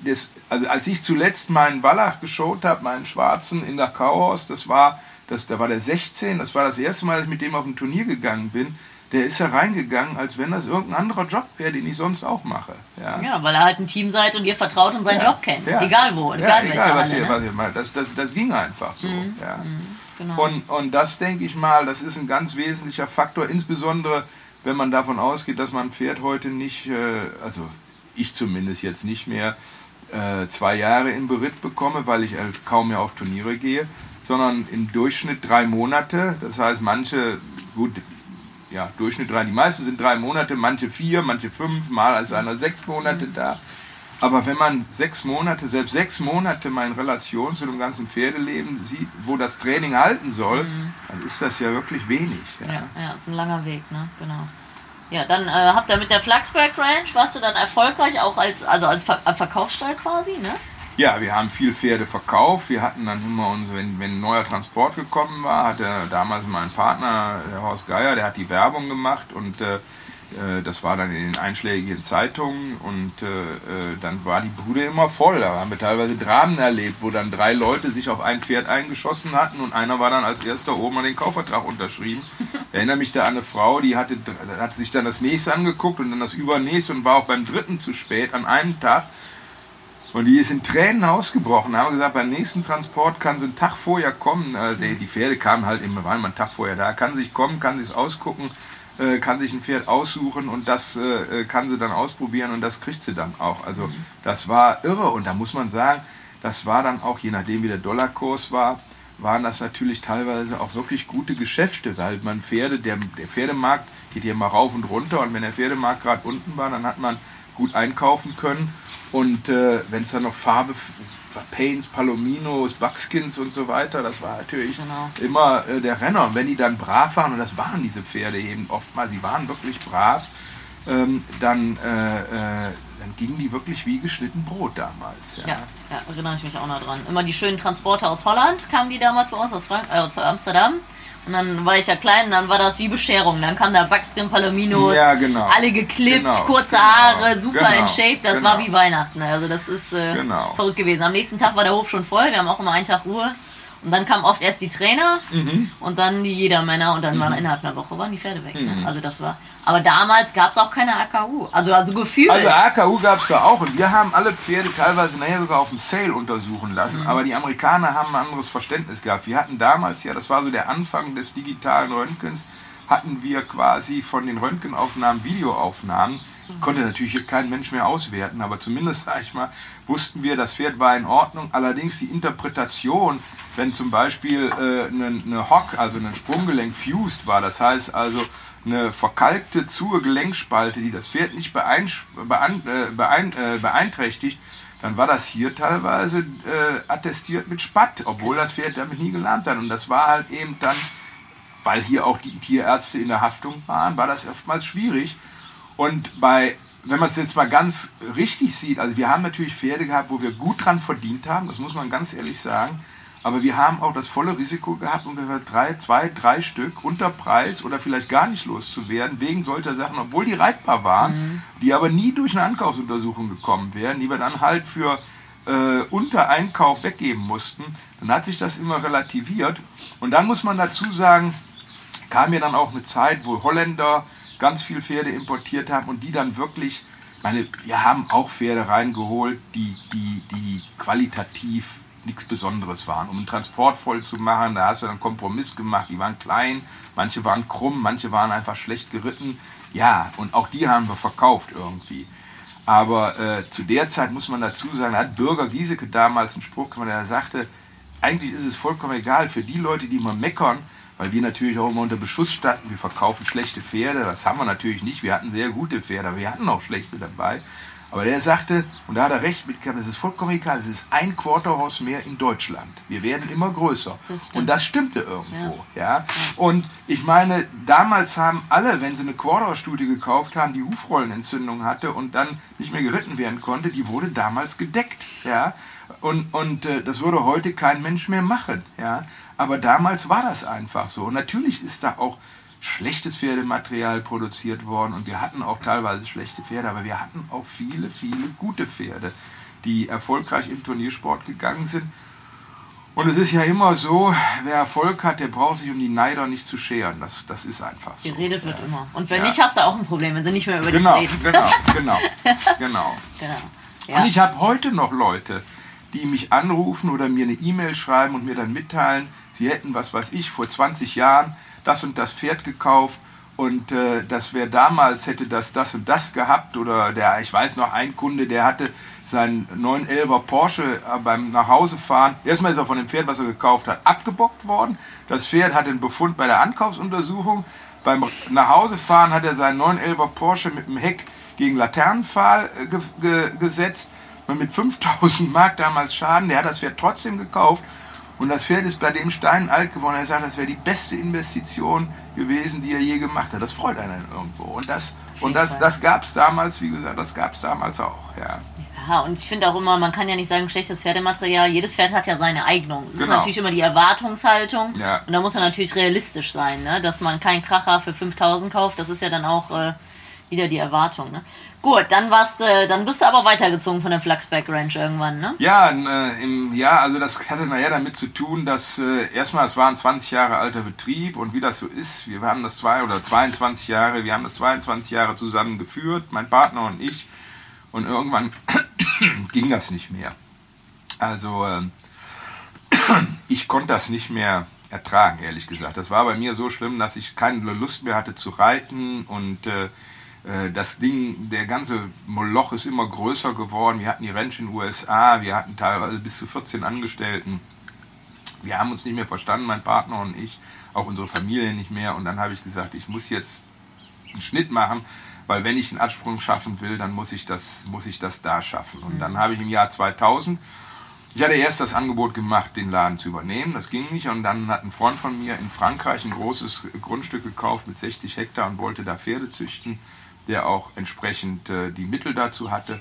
Das, also als ich zuletzt meinen Wallach geschaut habe, meinen Schwarzen in der Kauhaus, das war, das, da war der 16, das war das erste Mal, dass ich mit dem auf ein Turnier gegangen bin der ist ja reingegangen, als wenn das irgendein anderer Job wäre, den ich sonst auch mache. Ja, ja weil er halt ein Team seid und ihr vertraut und seinen ja, Job kennt. Ja. Egal wo, egal, ja, egal was, Halle, ihr, ne? was ihr mal. Das, das, das ging einfach so. Mhm. Ja. Mhm. Genau. Und, und das denke ich mal, das ist ein ganz wesentlicher Faktor, insbesondere wenn man davon ausgeht, dass man Pferd heute nicht, äh, also ich zumindest jetzt nicht mehr, äh, zwei Jahre im Beritt bekomme, weil ich halt kaum mehr auf Turniere gehe, sondern im Durchschnitt drei Monate. Das heißt, manche, gut, ja, Durchschnitt drei. Die meisten sind drei Monate, manche vier, manche fünf, mal ist einer sechs Monate da. Aber wenn man sechs Monate, selbst sechs Monate mal in Relation zu dem ganzen Pferdeleben sieht, wo das Training halten soll, mhm. dann ist das ja wirklich wenig. Ja, ja, ja ist ein langer Weg, ne? Genau. Ja, dann äh, habt ihr mit der Flaxberg Ranch, warst du dann erfolgreich, auch als, also als Ver Verkaufsstall quasi, ne? Ja, wir haben viel Pferde verkauft. Wir hatten dann immer uns, wenn, wenn ein neuer Transport gekommen war, hatte damals mein Partner, der Horst Geier, der hat die Werbung gemacht und äh, äh, das war dann in den einschlägigen Zeitungen und äh, äh, dann war die Bude immer voll. Da haben wir teilweise Dramen erlebt, wo dann drei Leute sich auf ein Pferd eingeschossen hatten und einer war dann als erster oben an den Kaufvertrag unterschrieben. Ich erinnere mich da an eine Frau, die hatte, hatte sich dann das nächste angeguckt und dann das übernächste und war auch beim dritten zu spät an einem Tag und die ist in Tränen ausgebrochen. Da haben wir gesagt, beim nächsten Transport kann sie einen Tag vorher kommen. Äh, die Pferde kamen halt immer, waren mal einen Tag vorher da. Kann sich kommen, kann sich ausgucken, äh, kann sich ein Pferd aussuchen und das äh, kann sie dann ausprobieren und das kriegt sie dann auch. Also mhm. das war irre und da muss man sagen, das war dann auch, je nachdem wie der Dollarkurs war, waren das natürlich teilweise auch wirklich gute Geschäfte, weil man Pferde, der, der Pferdemarkt geht hier mal rauf und runter und wenn der Pferdemarkt gerade unten war, dann hat man gut einkaufen können und äh, wenn es dann noch Farbe, Paints, Palominos, Buckskins und so weiter, das war natürlich genau. immer äh, der Renner. Und wenn die dann brav waren, und das waren diese Pferde eben oftmals, sie waren wirklich brav, ähm, dann, äh, äh, dann gingen die wirklich wie geschnitten Brot damals. Ja. ja. Ja, erinnere ich mich auch noch dran. Immer die schönen Transporter aus Holland kamen die damals bei uns, aus, Frank äh, aus Amsterdam. Und dann war ich ja klein und dann war das wie Bescherung. Dann kam da Buckskin Palominos, ja, genau. alle geklippt, genau, kurze genau, Haare, super genau, in Shape. Das war genau. wie Weihnachten. Also das ist äh, genau. verrückt gewesen. Am nächsten Tag war der Hof schon voll. Wir haben auch immer einen Tag Ruhe. Und dann kamen oft erst die Trainer Mhm. und dann die Jedermänner und dann waren innerhalb einer Woche waren die Pferde weg. Ne? Also das war. Aber damals gab es auch keine AKU. Also, also gefühlt. Also AKU gab es da auch und wir haben alle Pferde teilweise nachher sogar auf dem Sale untersuchen lassen. Aber die Amerikaner haben ein anderes Verständnis gehabt. Wir hatten damals ja, das war so der Anfang des digitalen Röntgens, hatten wir quasi von den Röntgenaufnahmen Videoaufnahmen. Konnte natürlich hier kein Mensch mehr auswerten, aber zumindest, sag ich mal, wussten wir, das Pferd war in Ordnung. Allerdings die Interpretation, wenn zum Beispiel äh, eine, eine Hock, also ein Sprunggelenk fused war, das heißt also eine verkalkte, zuhe Gelenkspalte, die das Pferd nicht beein, beein, äh, beein, äh, beeinträchtigt, dann war das hier teilweise äh, attestiert mit Spatt, obwohl das Pferd damit nie gelernt hat. Und das war halt eben dann, weil hier auch die Tierärzte in der Haftung waren, war das oftmals schwierig. Und bei, wenn man es jetzt mal ganz richtig sieht, also wir haben natürlich Pferde gehabt, wo wir gut dran verdient haben, das muss man ganz ehrlich sagen. Aber wir haben auch das volle Risiko gehabt, ungefähr drei, zwei, drei Stück unter Preis oder vielleicht gar nicht loszuwerden, wegen solcher Sachen, obwohl die reitbar waren, die aber nie durch eine Ankaufsuntersuchung gekommen wären, die wir dann halt für äh, unter Einkauf weggeben mussten. Dann hat sich das immer relativiert. Und dann muss man dazu sagen, kam ja dann auch eine Zeit, wo Holländer ganz viel Pferde importiert haben und die dann wirklich, ich meine, wir haben auch Pferde reingeholt, die, die, die qualitativ nichts Besonderes waren. Um einen Transport voll zu machen, da hast du dann Kompromiss gemacht. Die waren klein, manche waren krumm, manche waren einfach schlecht geritten. Ja, und auch die haben wir verkauft irgendwie. Aber äh, zu der Zeit muss man dazu sagen, da hat Bürger Giesecke damals einen Spruch gemacht, der sagte, eigentlich ist es vollkommen egal für die Leute, die immer meckern, weil wir natürlich auch immer unter Beschuss standen, wir verkaufen schlechte Pferde, das haben wir natürlich nicht, wir hatten sehr gute Pferde, aber wir hatten auch schlechte dabei. Aber der sagte, und da hat er recht mit gehabt, es ist vollkommen egal, es ist ein Quarterhaus mehr in Deutschland. Wir werden immer größer. Das und das stimmte irgendwo. Ja. Und ich meine, damals haben alle, wenn sie eine Quarterhaus-Studie gekauft haben, die Hufrollenentzündung hatte und dann nicht mehr geritten werden konnte, die wurde damals gedeckt. Ja. Und, und äh, das würde heute kein Mensch mehr machen. Ja. Aber damals war das einfach so. Und natürlich ist da auch schlechtes Pferdematerial produziert worden und wir hatten auch teilweise schlechte Pferde, aber wir hatten auch viele, viele gute Pferde, die erfolgreich im Turniersport gegangen sind. Und es ist ja immer so, wer Erfolg hat, der braucht sich um die Neider nicht zu scheren. Das, das ist einfach so. Geredet wird immer. Und wenn Ja. nicht, hast du auch ein Problem, wenn sie nicht mehr über dich Genau, reden. genau, genau, genau. Genau. Und Ja. ich habe heute noch Leute, die mich anrufen oder mir eine E-Mail schreiben und mir dann mitteilen, sie hätten, was weiß ich, vor 20 Jahren das und das Pferd gekauft und äh, das wäre damals, hätte das das und das gehabt oder der, ich weiß noch, ein Kunde, der hatte seinen 911er Porsche äh, beim Nachhausefahren, erstmal ist er von dem Pferd, was er gekauft hat, abgebockt worden. Das Pferd hatte einen Befund bei der Ankaufsuntersuchung. Beim Nachhausefahren hat er seinen 911er Porsche mit dem Heck gegen Laternenpfahl äh, ge ge gesetzt und mit 5000 Mark damals Schaden. Der hat das Pferd trotzdem gekauft und das Pferd ist bei dem Stein alt geworden. Er sagt, das wäre die beste Investition gewesen, die er je gemacht hat. Das freut einen irgendwo. Und das, und das, das gab es damals, wie gesagt, das gab es damals auch. Ja. Ja, und ich finde auch immer, man kann ja nicht sagen, schlechtes Pferdematerial. Jedes Pferd hat ja seine Eignung. Es ist Genau. natürlich immer die Erwartungshaltung. Ja. Und da muss man natürlich realistisch sein, ne? dass man keinen Kracher für 5000 kauft. Das ist ja dann auch äh, wieder die Erwartung. Ne? Gut, dann, warst, äh, dann bist du aber weitergezogen von der Flaxback Ranch irgendwann, ne? Ja, äh, im Jahr, also das hatte nachher damit zu tun, dass äh, erstmal, es war ein 20 Jahre alter Betrieb und wie das so ist, wir haben das zwei oder 22 Jahre, wir haben das 22 Jahre zusammen geführt, mein Partner und ich, und irgendwann ging das nicht mehr. Also ähm, ich konnte das nicht mehr ertragen, ehrlich gesagt. Das war bei mir so schlimm, dass ich keine Lust mehr hatte zu reiten und äh, das Ding, der ganze Moloch ist immer größer geworden. Wir hatten die Ranch in den USA, wir hatten teilweise bis zu 14 Angestellten. Wir haben uns nicht mehr verstanden, mein Partner und ich, auch unsere Familie nicht mehr. Und dann habe ich gesagt, ich muss jetzt einen Schnitt machen, weil wenn ich einen Absprung schaffen will, dann muss ich das, muss ich das da schaffen. Und dann habe ich im Jahr 2000 ich hatte erst das Angebot gemacht, den Laden zu übernehmen. Das ging nicht. Und dann hat ein Freund von mir in Frankreich ein großes Grundstück gekauft mit 60 Hektar und wollte da Pferde züchten, der auch entsprechend äh, die Mittel dazu hatte.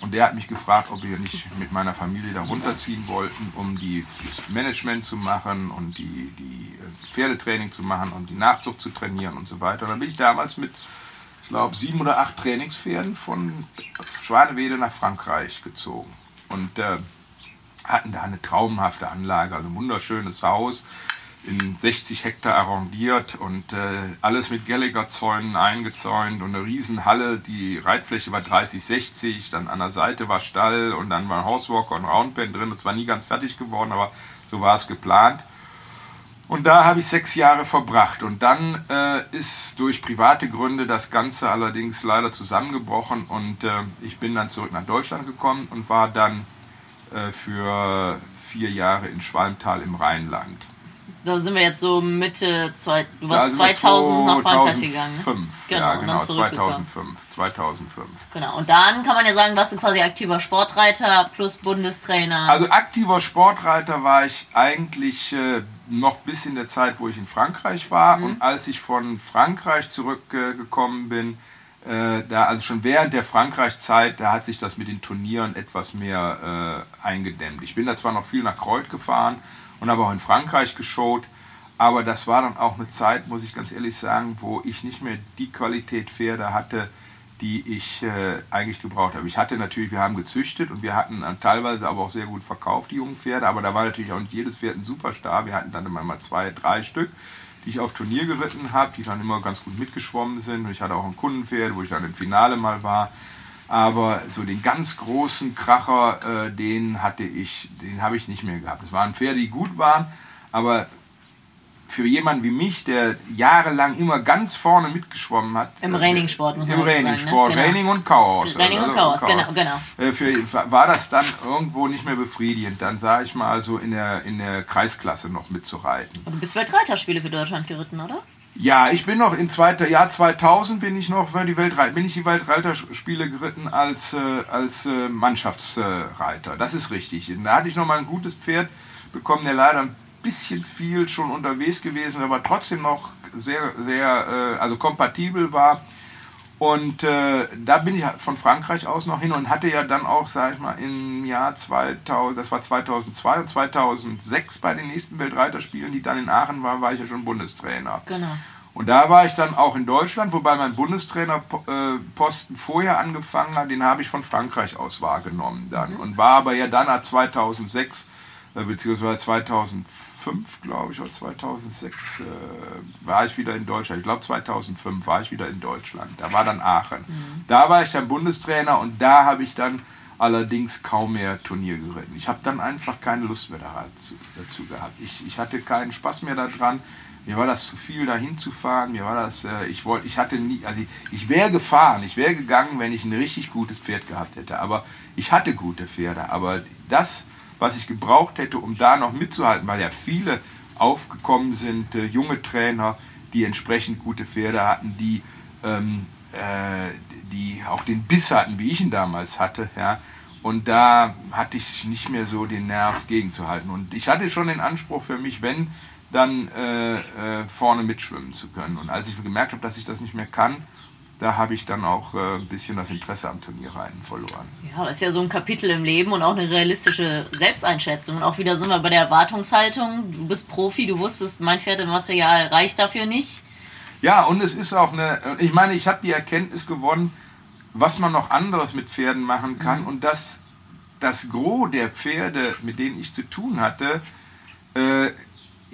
Und der hat mich gefragt, ob wir nicht mit meiner Familie da runterziehen wollten, um die, das Management zu machen und die, die äh, Pferdetraining zu machen und die Nachzucht zu trainieren und so weiter. Und dann bin ich damals mit, ich glaube, sieben oder acht Trainingspferden von Schwanewede nach Frankreich gezogen. Und äh, hatten da eine traumhafte Anlage, also ein wunderschönes Haus in 60 Hektar arrondiert und äh, alles mit Gallagher-Zäunen eingezäunt und eine Riesenhalle. Die Reitfläche war 30, 60, dann an der Seite war Stall und dann war Housewalker und Roundband drin. Das war nie ganz fertig geworden, aber so war es geplant. Und da habe ich sechs Jahre verbracht. Und dann äh, ist durch private Gründe das Ganze allerdings leider zusammengebrochen. Und äh, ich bin dann zurück nach Deutschland gekommen und war dann äh, für vier Jahre in Schwalmtal im Rheinland. Da sind wir jetzt so Mitte, zwei, du warst 2000 nach Frankreich gegangen. 2005, Genau, ja und dann genau, zurückgekommen. 2005, 2005. Genau, und dann kann man ja sagen, warst du quasi aktiver Sportreiter plus Bundestrainer. Also aktiver Sportreiter war ich eigentlich äh, noch bis in der Zeit, wo ich in Frankreich war. Und als ich von Frankreich zurückgekommen bin, äh, da also schon während der Frankreich-Zeit, da hat sich das mit den Turnieren etwas mehr äh, eingedämmt. Ich bin da zwar noch viel nach Kreuz gefahren und habe auch in Frankreich geschaut, aber das war dann auch eine Zeit, muss ich ganz ehrlich sagen, wo ich nicht mehr die Qualität Pferde hatte, die ich äh, eigentlich gebraucht habe. Ich hatte natürlich, wir haben gezüchtet und wir hatten äh, teilweise aber auch sehr gut verkauft, die jungen Pferde, aber da war natürlich auch nicht jedes Pferd ein Superstar. Wir hatten dann immer mal zwei, drei Stück, die ich auf Turnier geritten habe, die dann immer ganz gut mitgeschwommen sind. Und ich hatte auch ein Kundenpferd, wo ich dann im Finale mal war. Aber so den ganz großen Kracher, äh, den hatte ich, den habe ich nicht mehr gehabt. Es waren Pferde, die gut waren, aber für jemanden wie mich, der jahrelang immer ganz vorne mitgeschwommen hat. Im Raining-Sport, muss man Im sagen, Raining-Sport, ne? Genau. Raining und Kauhaus. Raining und Kauhaus, genau, genau. Äh, Für, war das dann irgendwo nicht mehr befriedigend. Dann sah ich mal so in der, in der Kreisklasse noch mitzureiten. Und du bist Weltreiterspiele für Deutschland geritten, oder? Ja, ich bin noch im zweiten Jahr 2000 bin ich noch für die Weltreit, bin ich die Weltreiterspiele geritten als, äh, als äh, Mannschaftsreiter. Das ist richtig. Und Da hatte ich noch mal ein gutes Pferd bekommen, der leider ein bisschen viel schon unterwegs gewesen, aber trotzdem noch sehr, sehr, äh, also kompatibel war. Und äh, da bin ich von Frankreich aus noch hin und hatte ja dann auch, sag ich mal, im Jahr 2000, das war 2002 und 2006 bei den nächsten Weltreiterspielen, die dann in Aachen waren, war ich ja schon Bundestrainer. Genau. Und da war ich dann auch in Deutschland, wobei mein Bundestrainerposten vorher angefangen hat, den habe ich von Frankreich aus wahrgenommen dann. Und war aber ja dann ab 2006, äh, beziehungsweise 2005, glaube ich, oder 2006, äh, war ich wieder in Deutschland. Ich glaube 2005 war ich wieder in Deutschland. Da war dann Aachen. Da war ich dann Bundestrainer und da habe ich dann allerdings kaum mehr Turnier geritten. Ich habe dann einfach keine Lust mehr dazu, dazu gehabt. Ich, ich hatte keinen Spaß mehr daran. Mir war das zu viel, dahin zu fahren. Mir war das, äh, ich wollte, ich hatte nie, also ich, ich wäre gefahren, ich wäre gegangen, wenn ich ein richtig gutes Pferd gehabt hätte. Aber ich hatte gute Pferde. Aber das, was ich gebraucht hätte, um da noch mitzuhalten, weil ja viele aufgekommen sind, äh, junge Trainer, die entsprechend gute Pferde hatten, die, ähm, äh, die auch den Biss hatten, wie ich ihn damals hatte, ja. Und da hatte ich nicht mehr so den Nerv gegenzuhalten. Und ich hatte schon den Anspruch für mich, wenn, dann äh, äh, vorne mitschwimmen zu können. Und als ich gemerkt habe, dass ich das nicht mehr kann, da habe ich dann auch äh, ein bisschen das Interesse am Turnierreiten verloren. Ja, ist ja so ein Kapitel im Leben und auch eine realistische Selbsteinschätzung. Und auch wieder sind wir bei der Erwartungshaltung. Du bist Profi, du wusstest, mein Pferdematerial reicht dafür nicht. Ja, und es ist auch eine, ich meine, ich habe die Erkenntnis gewonnen, was man noch anderes mit Pferden machen kann und dass das Gros der Pferde, mit denen ich zu tun hatte, äh,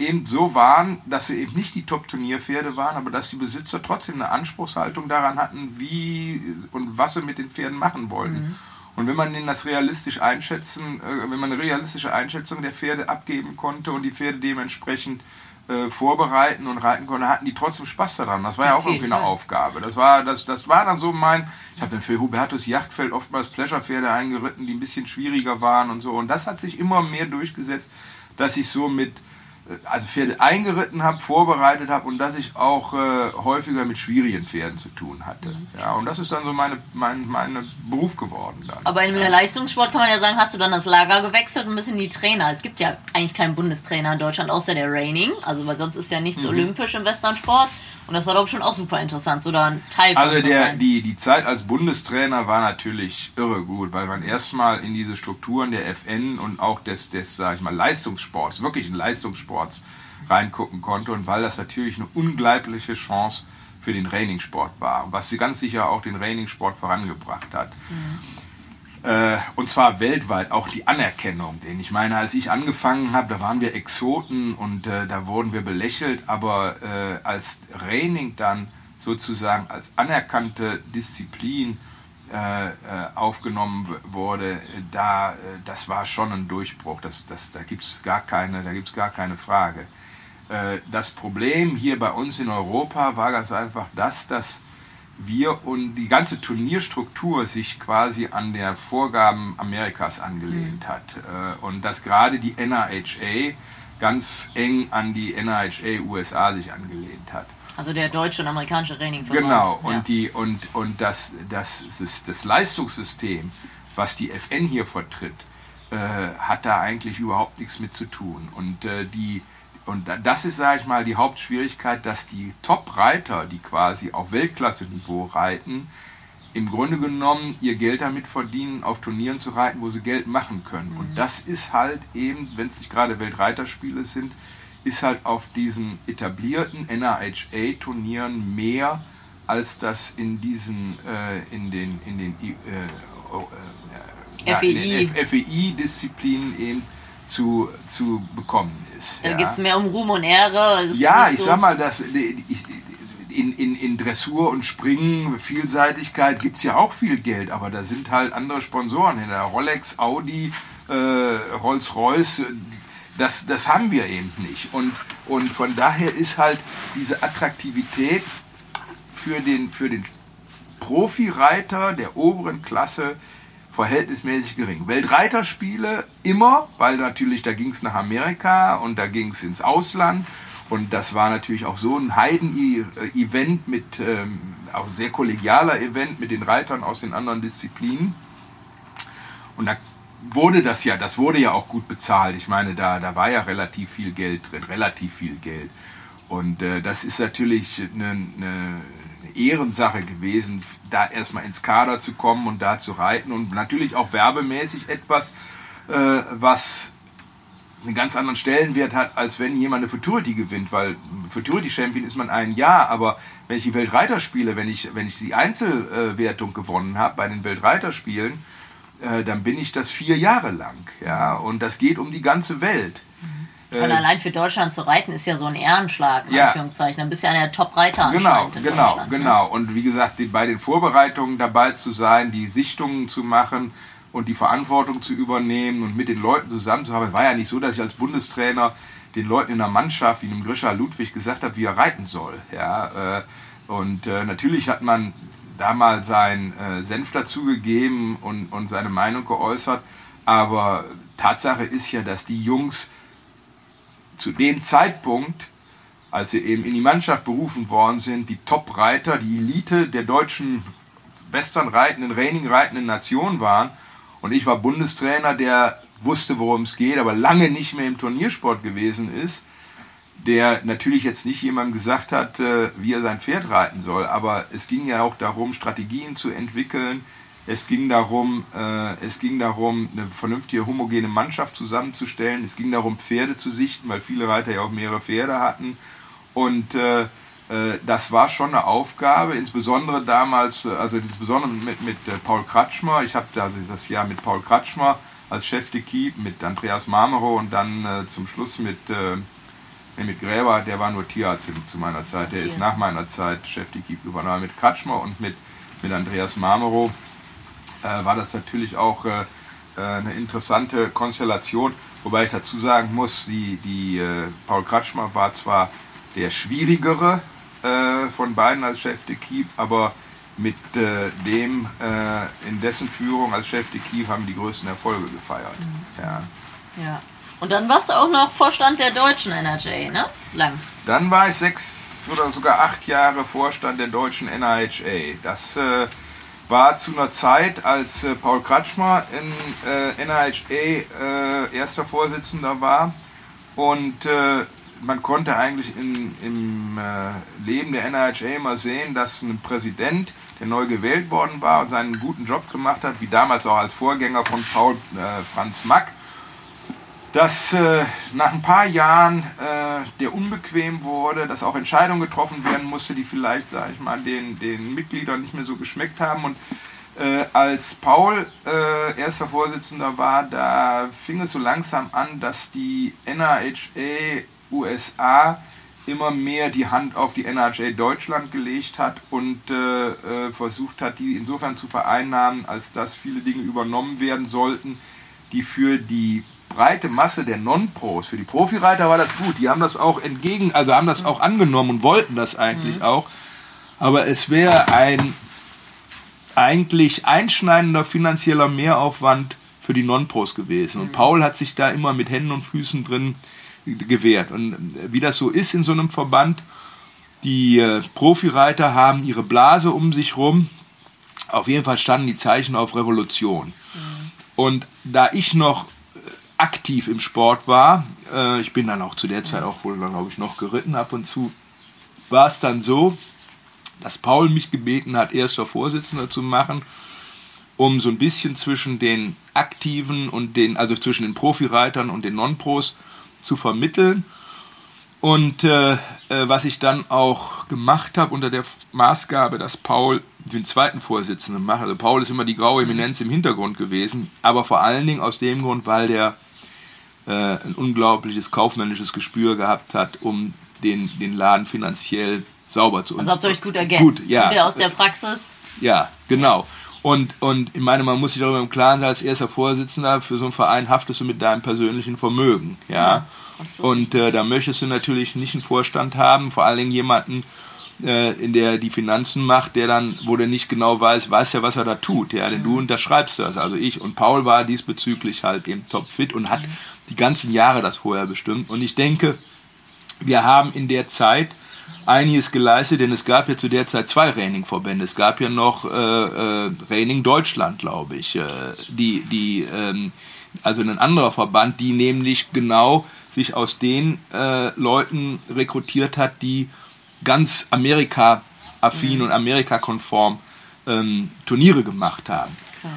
eben so waren, dass sie eben nicht die Top-Turnierpferde waren, aber dass die Besitzer trotzdem eine Anspruchshaltung daran hatten, wie und was sie mit den Pferden machen wollten. Und wenn man denen das realistisch einschätzen, äh, wenn man eine realistische Einschätzung der Pferde abgeben konnte und die Pferde dementsprechend äh, vorbereiten und reiten konnte, hatten die trotzdem Spaß daran. Das war ja Auf auch irgendwie jeden eine Fall. Aufgabe. Das war, das, das war dann so mein, ich habe dann für Hubertus Yachtfeld oftmals Pleasure-Pferde eingeritten, die ein bisschen schwieriger waren und so. Und das hat sich immer mehr durchgesetzt, dass ich so mit, also Pferde eingeritten habe, vorbereitet habe und dass ich auch äh, häufiger mit schwierigen Pferden zu tun hatte. Ja, und das ist dann so meine, mein meine Beruf geworden dann. Aber in der Leistungssport kann man ja sagen, hast du dann das Lager gewechselt und ein bisschen die Trainer. Es gibt ja eigentlich keinen Bundestrainer in Deutschland, außer der Raining. Also, weil sonst ist ja Mhm. nichts olympisch im Westernsport. Und das war doch schon auch super interessant, so da ein Teil von Also zu der, die, die Zeit als Bundestrainer war natürlich irre gut, weil man erstmal in diese Strukturen der FN und auch des, des sag ich mal, Leistungssports, wirklichen Leistungssports reingucken konnte und weil das natürlich eine unglaubliche Chance für den Trainingssport war, was sie ganz sicher auch den Trainingssport vorangebracht hat. Äh, und zwar weltweit, auch die Anerkennung. Denn ich meine, als ich angefangen habe, da waren wir Exoten und äh, da wurden wir belächelt, aber äh, als Training dann sozusagen als anerkannte Disziplin äh, äh, aufgenommen wurde, da, äh, das war schon ein Durchbruch. Das, das, da gibt es gar, keine, gar keine Frage. das Problem hier bei uns in Europa war ganz einfach das, dass wir und die ganze Turnierstruktur sich quasi an der Vorgaben Amerikas angelehnt mhm. hat. Und dass gerade die NRHA ganz eng an die NRHA USA sich angelehnt hat. Also der deutsche und amerikanische Training Genau, und, ja. die, und, und das, das, das, das Leistungssystem, was die FN hier vertritt, äh, hat da eigentlich überhaupt nichts mit zu tun. Und, äh, die, und das ist, sage ich mal, die Hauptschwierigkeit, dass die Top-Reiter, die quasi auf Weltklasse-Niveau reiten, im Grunde genommen ihr Geld damit verdienen, auf Turnieren zu reiten, wo sie Geld machen können. Mhm. Und das ist halt eben, wenn es nicht gerade Weltreiterspiele sind, ist halt auf diesen etablierten NRHA-Turnieren mehr als das in diesen äh, in den in den äh, äh, FEI-Disziplinen eben zu, zu bekommen ist. Da ja. geht es mehr um Ruhm und Ehre. Ja, ich so sag mal, dass in, in, in Dressur und Springen, Vielseitigkeit gibt es ja auch viel Geld, aber da sind halt andere Sponsoren in der Rolex, Audi, äh, Rolls-Royce, das, das haben wir eben nicht. Und, und von daher ist halt diese Attraktivität für den, für den Profireiter der oberen Klasse verhältnismäßig gering. Weltreiterspiele immer, weil natürlich da ging es nach Amerika und da ging es ins Ausland und das war natürlich auch so ein Heiden-Event mit, ähm, auch sehr kollegialer Event mit den Reitern aus den anderen Disziplinen. Und da wurde das ja, das wurde ja auch gut bezahlt. Ich meine, da, da war ja relativ viel Geld drin, relativ viel Geld. Und äh, das ist natürlich eine, eine, Ehrensache gewesen, da erstmal ins Kader zu kommen und da zu reiten und natürlich auch werbemäßig etwas, äh, was einen ganz anderen Stellenwert hat, als wenn jemand eine Futurity gewinnt, weil Futurity Champion ist man ein Jahr, aber wenn ich die Weltreiterspiele, wenn ich, wenn ich die Einzelwertung gewonnen habe bei den Weltreiterspielen, äh, dann bin ich das vier Jahre lang. Ja? Und das geht um die ganze Welt. Mhm. Und äh, allein für Deutschland zu reiten ist ja so ein Ehrenschlag, in ja. Anführungszeichen. Dann bist du ja einer der Top-Reiter Genau, genau, ne? genau. Und wie gesagt, die, bei den Vorbereitungen dabei zu sein, die Sichtungen zu machen und die Verantwortung zu übernehmen und mit den Leuten zusammenzuarbeiten, war ja nicht so, dass ich als Bundestrainer den Leuten in der Mannschaft, wie dem Grisha Ludwig, gesagt habe, wie er reiten soll. Ja, äh, und äh, natürlich hat man da mal seinen äh, Senf dazugegeben und, und seine Meinung geäußert. Aber Tatsache ist ja, dass die Jungs zu dem Zeitpunkt, als sie eben in die Mannschaft berufen worden sind, die Top-Reiter, die Elite der deutschen Western-reitenden, Reining-reitenden Nation waren. Und ich war Bundestrainer, der wusste, worum es geht, aber lange nicht mehr im Turniersport gewesen ist der natürlich jetzt nicht jemandem gesagt hat, äh, wie er sein Pferd reiten soll, aber es ging ja auch darum, Strategien zu entwickeln. Es ging darum, äh, es ging darum, eine vernünftige homogene Mannschaft zusammenzustellen. Es ging darum, Pferde zu sichten, weil viele Reiter ja auch mehrere Pferde hatten. Und äh, das war schon eine Aufgabe, insbesondere damals, also insbesondere mit, mit Paul Kratschmer. Ich habe also das Jahr mit Paul Kratschmer als Chef de Keep, mit Andreas Marmero und dann zum Schluss mit mit Gräber, der war nur Tierarzt zu meiner Zeit. Der ist nach meiner Zeit Chef die Keep geworden. Aber mit Kratschmer und mit, mit Andreas Marmero äh, war das natürlich auch äh, äh, eine interessante Konstellation. Wobei ich dazu sagen muss, die, die äh, Paul Kratschmer war zwar der schwierigere äh, von beiden als Chef de Keep, aber mit äh, dem in dessen Führung als Chef de Keep haben die größten Erfolge gefeiert. Mhm. Ja. ja. Und dann warst du auch noch Vorstand der deutschen NRJ, ne? Lang. Dann war ich sechs oder sogar acht Jahre Vorstand der deutschen NIHA. Das äh, war zu einer Zeit, als äh, Paul Kratschmer in äh, NIHA äh, erster Vorsitzender war. Und äh, man konnte eigentlich in, im äh, Leben der NIHA immer sehen, dass ein Präsident, der neu gewählt worden war und seinen guten Job gemacht hat, wie damals auch als Vorgänger von Paul Franz Mack, dass äh, nach ein paar Jahren äh, der unbequem wurde, dass auch Entscheidungen getroffen werden musste, die vielleicht, sage ich mal, den, den Mitgliedern nicht mehr so geschmeckt haben. Und Äh, als Paul äh, erster Vorsitzender war, da fing es so langsam an, dass die NHA USA immer mehr die Hand auf die NHA Deutschland gelegt hat und äh, äh, versucht hat, die insofern zu vereinnahmen, als dass viele Dinge übernommen werden sollten, die für die breite Masse der Non-Pros, für die Profireiter war das gut. Die haben das auch entgegen, also haben das auch angenommen und wollten das eigentlich mhm. auch. Aber es wäre ein eigentlich einschneidender finanzieller Mehraufwand für die Non-Pros gewesen. Und mhm. Paul hat sich da immer mit Händen und Füßen drin gewährt. Und wie das so ist in so einem Verband, die äh, Profireiter haben ihre Blase um sich rum. Auf jeden Fall standen die Zeichen auf Revolution. Mhm. Und da ich noch aktiv im Sport war, äh, ich bin dann auch zu der Zeit auch wohl, glaube ich, noch geritten ab und zu, war es dann so, dass Paul mich gebeten hat, erster Vorsitzender zu machen, um so ein bisschen zwischen den Aktiven und den, also zwischen den Profireitern und den Non-Pros zu vermitteln. Und äh, äh, was ich dann auch gemacht habe unter der Maßgabe, dass Paul den zweiten Vorsitzenden macht. Also Paul ist immer die graue Eminenz im Hintergrund gewesen, aber vor allen Dingen aus dem Grund, weil der ein unglaubliches kaufmännisches Gespür gehabt hat, um den, den Laden finanziell sauber zu uns. Also habt ihr euch gut ergänzt. Gut, ja. der aus der Praxis. Ja, genau. Und, und ich meine, man muss sich darüber im Klaren sein, als erster Vorsitzender für so einen Verein haftest du mit deinem persönlichen Vermögen. Ja. ja und äh, da möchtest du natürlich nicht einen Vorstand haben, vor allen Dingen jemanden, äh, in der die Finanzen macht, der dann, wo der nicht genau weiß, weiß ja, was er da tut. Ja, denn mhm. du unterschreibst das. Also ich und Paul war diesbezüglich halt eben topfit und hat mhm. Die ganzen Jahre das vorher bestimmt. Und ich denke, wir haben in der Zeit einiges geleistet, denn es gab ja zu der Zeit zwei Raining-Verbände. Es gab ja noch äh, äh, Raining Deutschland, glaube ich, äh, die, die, ähm, also ein anderer Verband, die nämlich genau sich aus den äh, Leuten rekrutiert hat, die ganz Amerika-affin mhm. und Amerika-konform ähm, Turniere gemacht haben. Okay.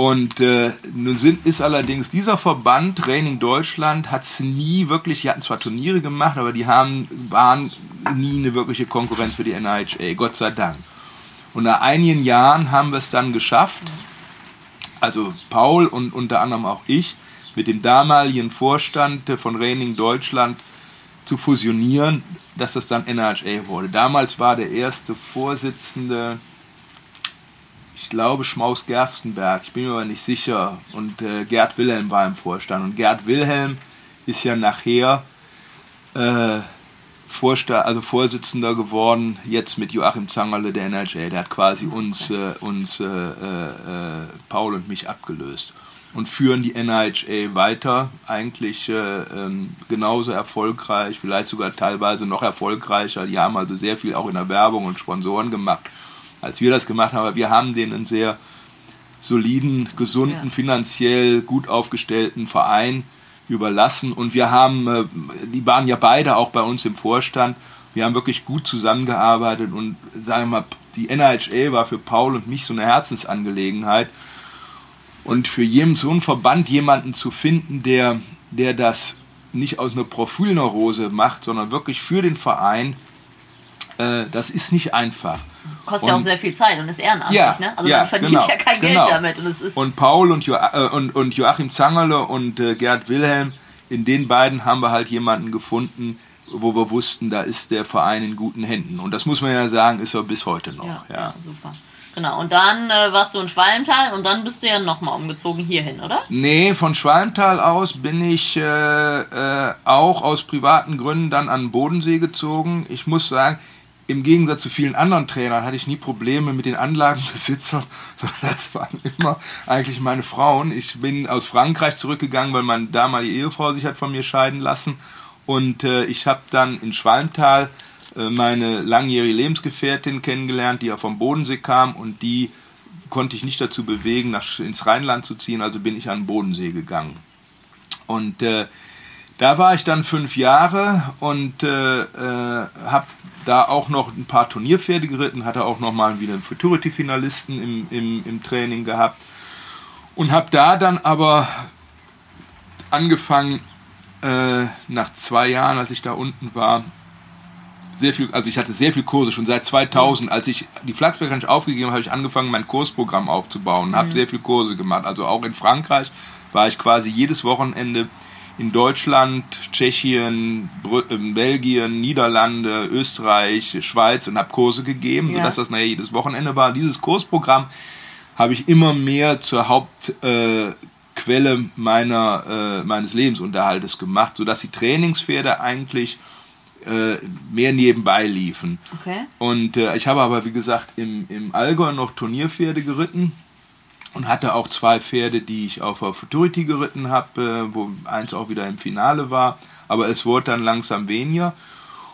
Und äh, nun sind, ist allerdings dieser Verband, Raining Deutschland, hat es nie wirklich, die hatten zwar Turniere gemacht, aber die haben, waren nie eine wirkliche Konkurrenz für die NIHA, Gott sei Dank. Und nach einigen Jahren haben wir es dann geschafft, also Paul und unter anderem auch ich, mit dem damaligen Vorstand von Raining Deutschland zu fusionieren, dass das dann NIHA wurde. Damals war der erste Vorsitzende ich glaube Schmaus Gerstenberg, ich bin mir aber nicht sicher. Und äh, Gerd Wilhelm war im Vorstand. Und Gerd Wilhelm ist ja nachher äh, Vorstand, also Vorsitzender geworden, jetzt mit Joachim Zangerle der NRJ. Der hat quasi uns, äh, uns äh, äh, Paul und mich abgelöst. Und führen die NIHA weiter, eigentlich äh, ähm, genauso erfolgreich, vielleicht sogar teilweise noch erfolgreicher. Die haben also sehr viel auch in der Werbung und Sponsoren gemacht als wir das gemacht haben. Aber wir haben den einen sehr soliden, gesunden, ja. finanziell gut aufgestellten Verein überlassen. Und wir haben, äh, die waren ja beide auch bei uns im Vorstand. Wir haben wirklich gut zusammengearbeitet und sagen wir mal, die NHA war für Paul und mich so eine Herzensangelegenheit. Und für jeden, so einen Verband jemanden zu finden, der, der das nicht aus einer Profilneurose macht, sondern wirklich für den Verein, äh, das ist nicht einfach. Kostet ja auch sehr viel Zeit und ist ehrenamtlich, ja, ne? Also ja, man verdient genau, ja kein genau. Geld damit. Und, es ist und Paul und, jo äh, und, und Joachim Zangerle und äh, Gerd Wilhelm, in den beiden haben wir halt jemanden gefunden, wo wir wussten, da ist der Verein in guten Händen. Und das muss man ja sagen, ist er bis heute noch. Ja, ja. ja super. Genau, und dann äh, warst du in Schwalmtal und dann bist du ja nochmal umgezogen hierhin, oder? Nee, von Schwalmtal aus bin ich äh, äh, auch aus privaten Gründen dann an den Bodensee gezogen. Ich muss sagen, im Gegensatz zu vielen anderen Trainern hatte ich nie Probleme mit den Anlagenbesitzern. Das waren immer eigentlich meine Frauen. Ich bin aus Frankreich zurückgegangen, weil meine damalige Ehefrau sich hat von mir scheiden lassen. Und äh, ich habe dann in Schwalmtal äh, meine langjährige Lebensgefährtin kennengelernt, die ja vom Bodensee kam und die konnte ich nicht dazu bewegen, nach, ins Rheinland zu ziehen, also bin ich an den Bodensee gegangen. Und äh, da war ich dann fünf Jahre und äh, äh, habe da auch noch ein paar Turnierpferde geritten, hatte auch noch mal wieder einen Futurity-Finalisten im, im, im Training gehabt und habe da dann aber angefangen, äh, nach zwei Jahren, als ich da unten war, sehr viel, also ich hatte sehr viel Kurse schon seit 2000. Als ich die nicht aufgegeben habe, habe ich angefangen, mein Kursprogramm aufzubauen. Habe sehr viel Kurse gemacht. Also auch in Frankreich war ich quasi jedes Wochenende in Deutschland, Tschechien, Brü äh, Belgien, Niederlande, Österreich, Schweiz und habe Kurse gegeben, Ja. sodass das nachher jedes Wochenende war. Dieses Kursprogramm habe ich immer mehr zur Hauptquelle äh, meiner, äh, meines Lebensunterhaltes gemacht, sodass die Trainingspferde eigentlich äh, mehr nebenbei liefen. Okay. Und äh, ich habe aber, wie gesagt, im, im Allgäu noch Turnierpferde geritten und hatte auch zwei Pferde, die ich auf der Futurity geritten habe, äh, wo eins auch wieder im Finale war. Aber es wurde dann langsam weniger.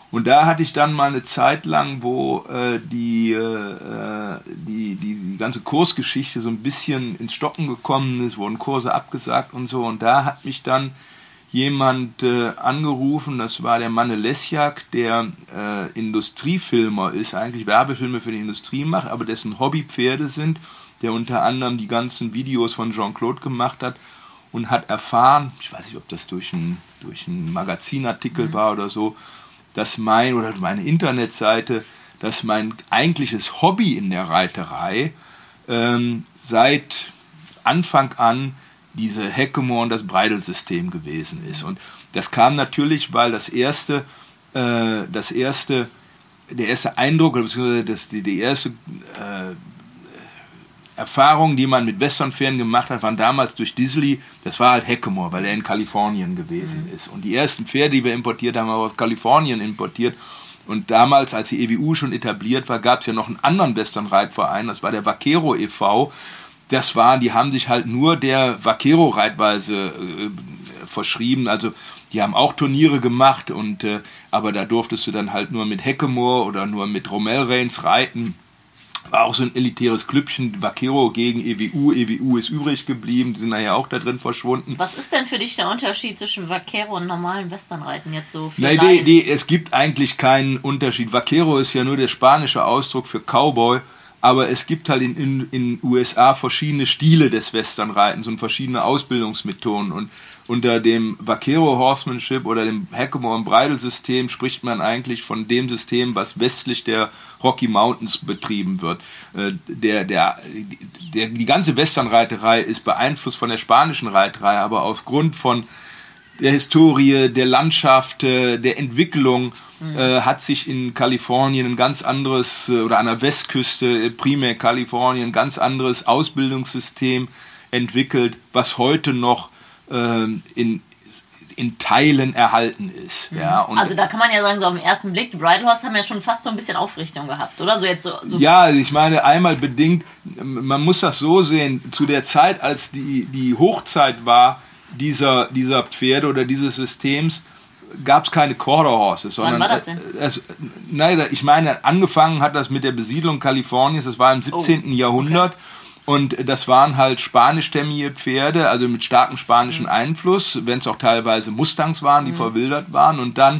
Und da hatte ich dann mal eine Zeit lang, wo äh, die, äh, die, die, die ganze Kursgeschichte so ein bisschen ins Stocken gekommen ist, wurden Kurse abgesagt und so. Und da hat mich dann jemand äh, angerufen, das war der Manne Lesjak, der äh, Industriefilmer ist, eigentlich Werbefilme für die Industrie macht, aber dessen Hobby Pferde sind, der unter anderem die ganzen Videos von Jean-Claude gemacht hat und hat erfahren, ich weiß nicht, ob das durch einen durch Magazinartikel war oder so, dass mein oder meine Internetseite, dass mein eigentliches Hobby in der Reiterei ähm, seit Anfang an diese Heckemore und das Breidelsystem gewesen ist. Und das kam natürlich, weil das erste, äh, das erste, der erste Eindruck, oder beziehungsweise das, die, die erste äh, Erfahrungen, die man mit Westernpferden gemacht hat, waren damals durch Disley, das war halt Heckemore, weil er in Kalifornien gewesen ist. Und die ersten Pferde, die wir importiert haben, haben wir aus Kalifornien importiert. Und damals, als die EWU schon etabliert war, gab es ja noch einen anderen Western-Reitverein, das war der Vaquero e.V., das waren, die haben sich halt nur der Vaquero-Reitweise äh, verschrieben. Also die haben auch Turniere gemacht und äh, aber da durftest du dann halt nur mit Heckemore oder nur mit Rommel-Reins reiten. War auch so ein elitäres Klüppchen, Vaquero gegen EWU. EWU ist übrig geblieben, die sind nachher auch da drin verschwunden. Was ist denn für dich der Unterschied zwischen Vaquero und normalen Westernreiten jetzt so für Nein, die, die, es gibt eigentlich keinen Unterschied. Vaquero ist ja nur der spanische Ausdruck für Cowboy, aber es gibt halt in in, in USA verschiedene Stile des Westernreitens und verschiedene Ausbildungsmethoden. Und unter dem Vaquero Horsemanship oder dem Hackamore Bridle System spricht man eigentlich von dem System, was westlich der Rocky Mountains betrieben wird. Äh, Der, der, der, die ganze Westernreiterei ist beeinflusst von der spanischen Reiterei, aber aufgrund von der Historie, der Landschaft, äh, der Entwicklung äh, hat sich in Kalifornien ein ganz anderes, äh, oder an der Westküste, äh, primär Kalifornien, ein ganz anderes Ausbildungssystem entwickelt, was heute noch ähm, in, in Teilen erhalten ist. Ja, und Also da kann man ja sagen, so auf den ersten Blick, die Bridal Horse haben ja schon fast so ein bisschen Aufrichtung gehabt, oder? So jetzt so, so Ja, also ich meine, einmal bedingt, man muss das so sehen, zu der Zeit, als die, die Hochzeit war dieser, dieser Pferde oder dieses Systems, gab es keine Quarter Horses. Sondern war das denn? äh, Es, nein, ich meine, angefangen hat das mit der Besiedlung Kaliforniens, das war im 17. Jahrhundert. Und das waren halt spanischstämmige Pferde, also mit starkem spanischen Einfluss, wenn es auch teilweise Mustangs waren, die verwildert waren. Und dann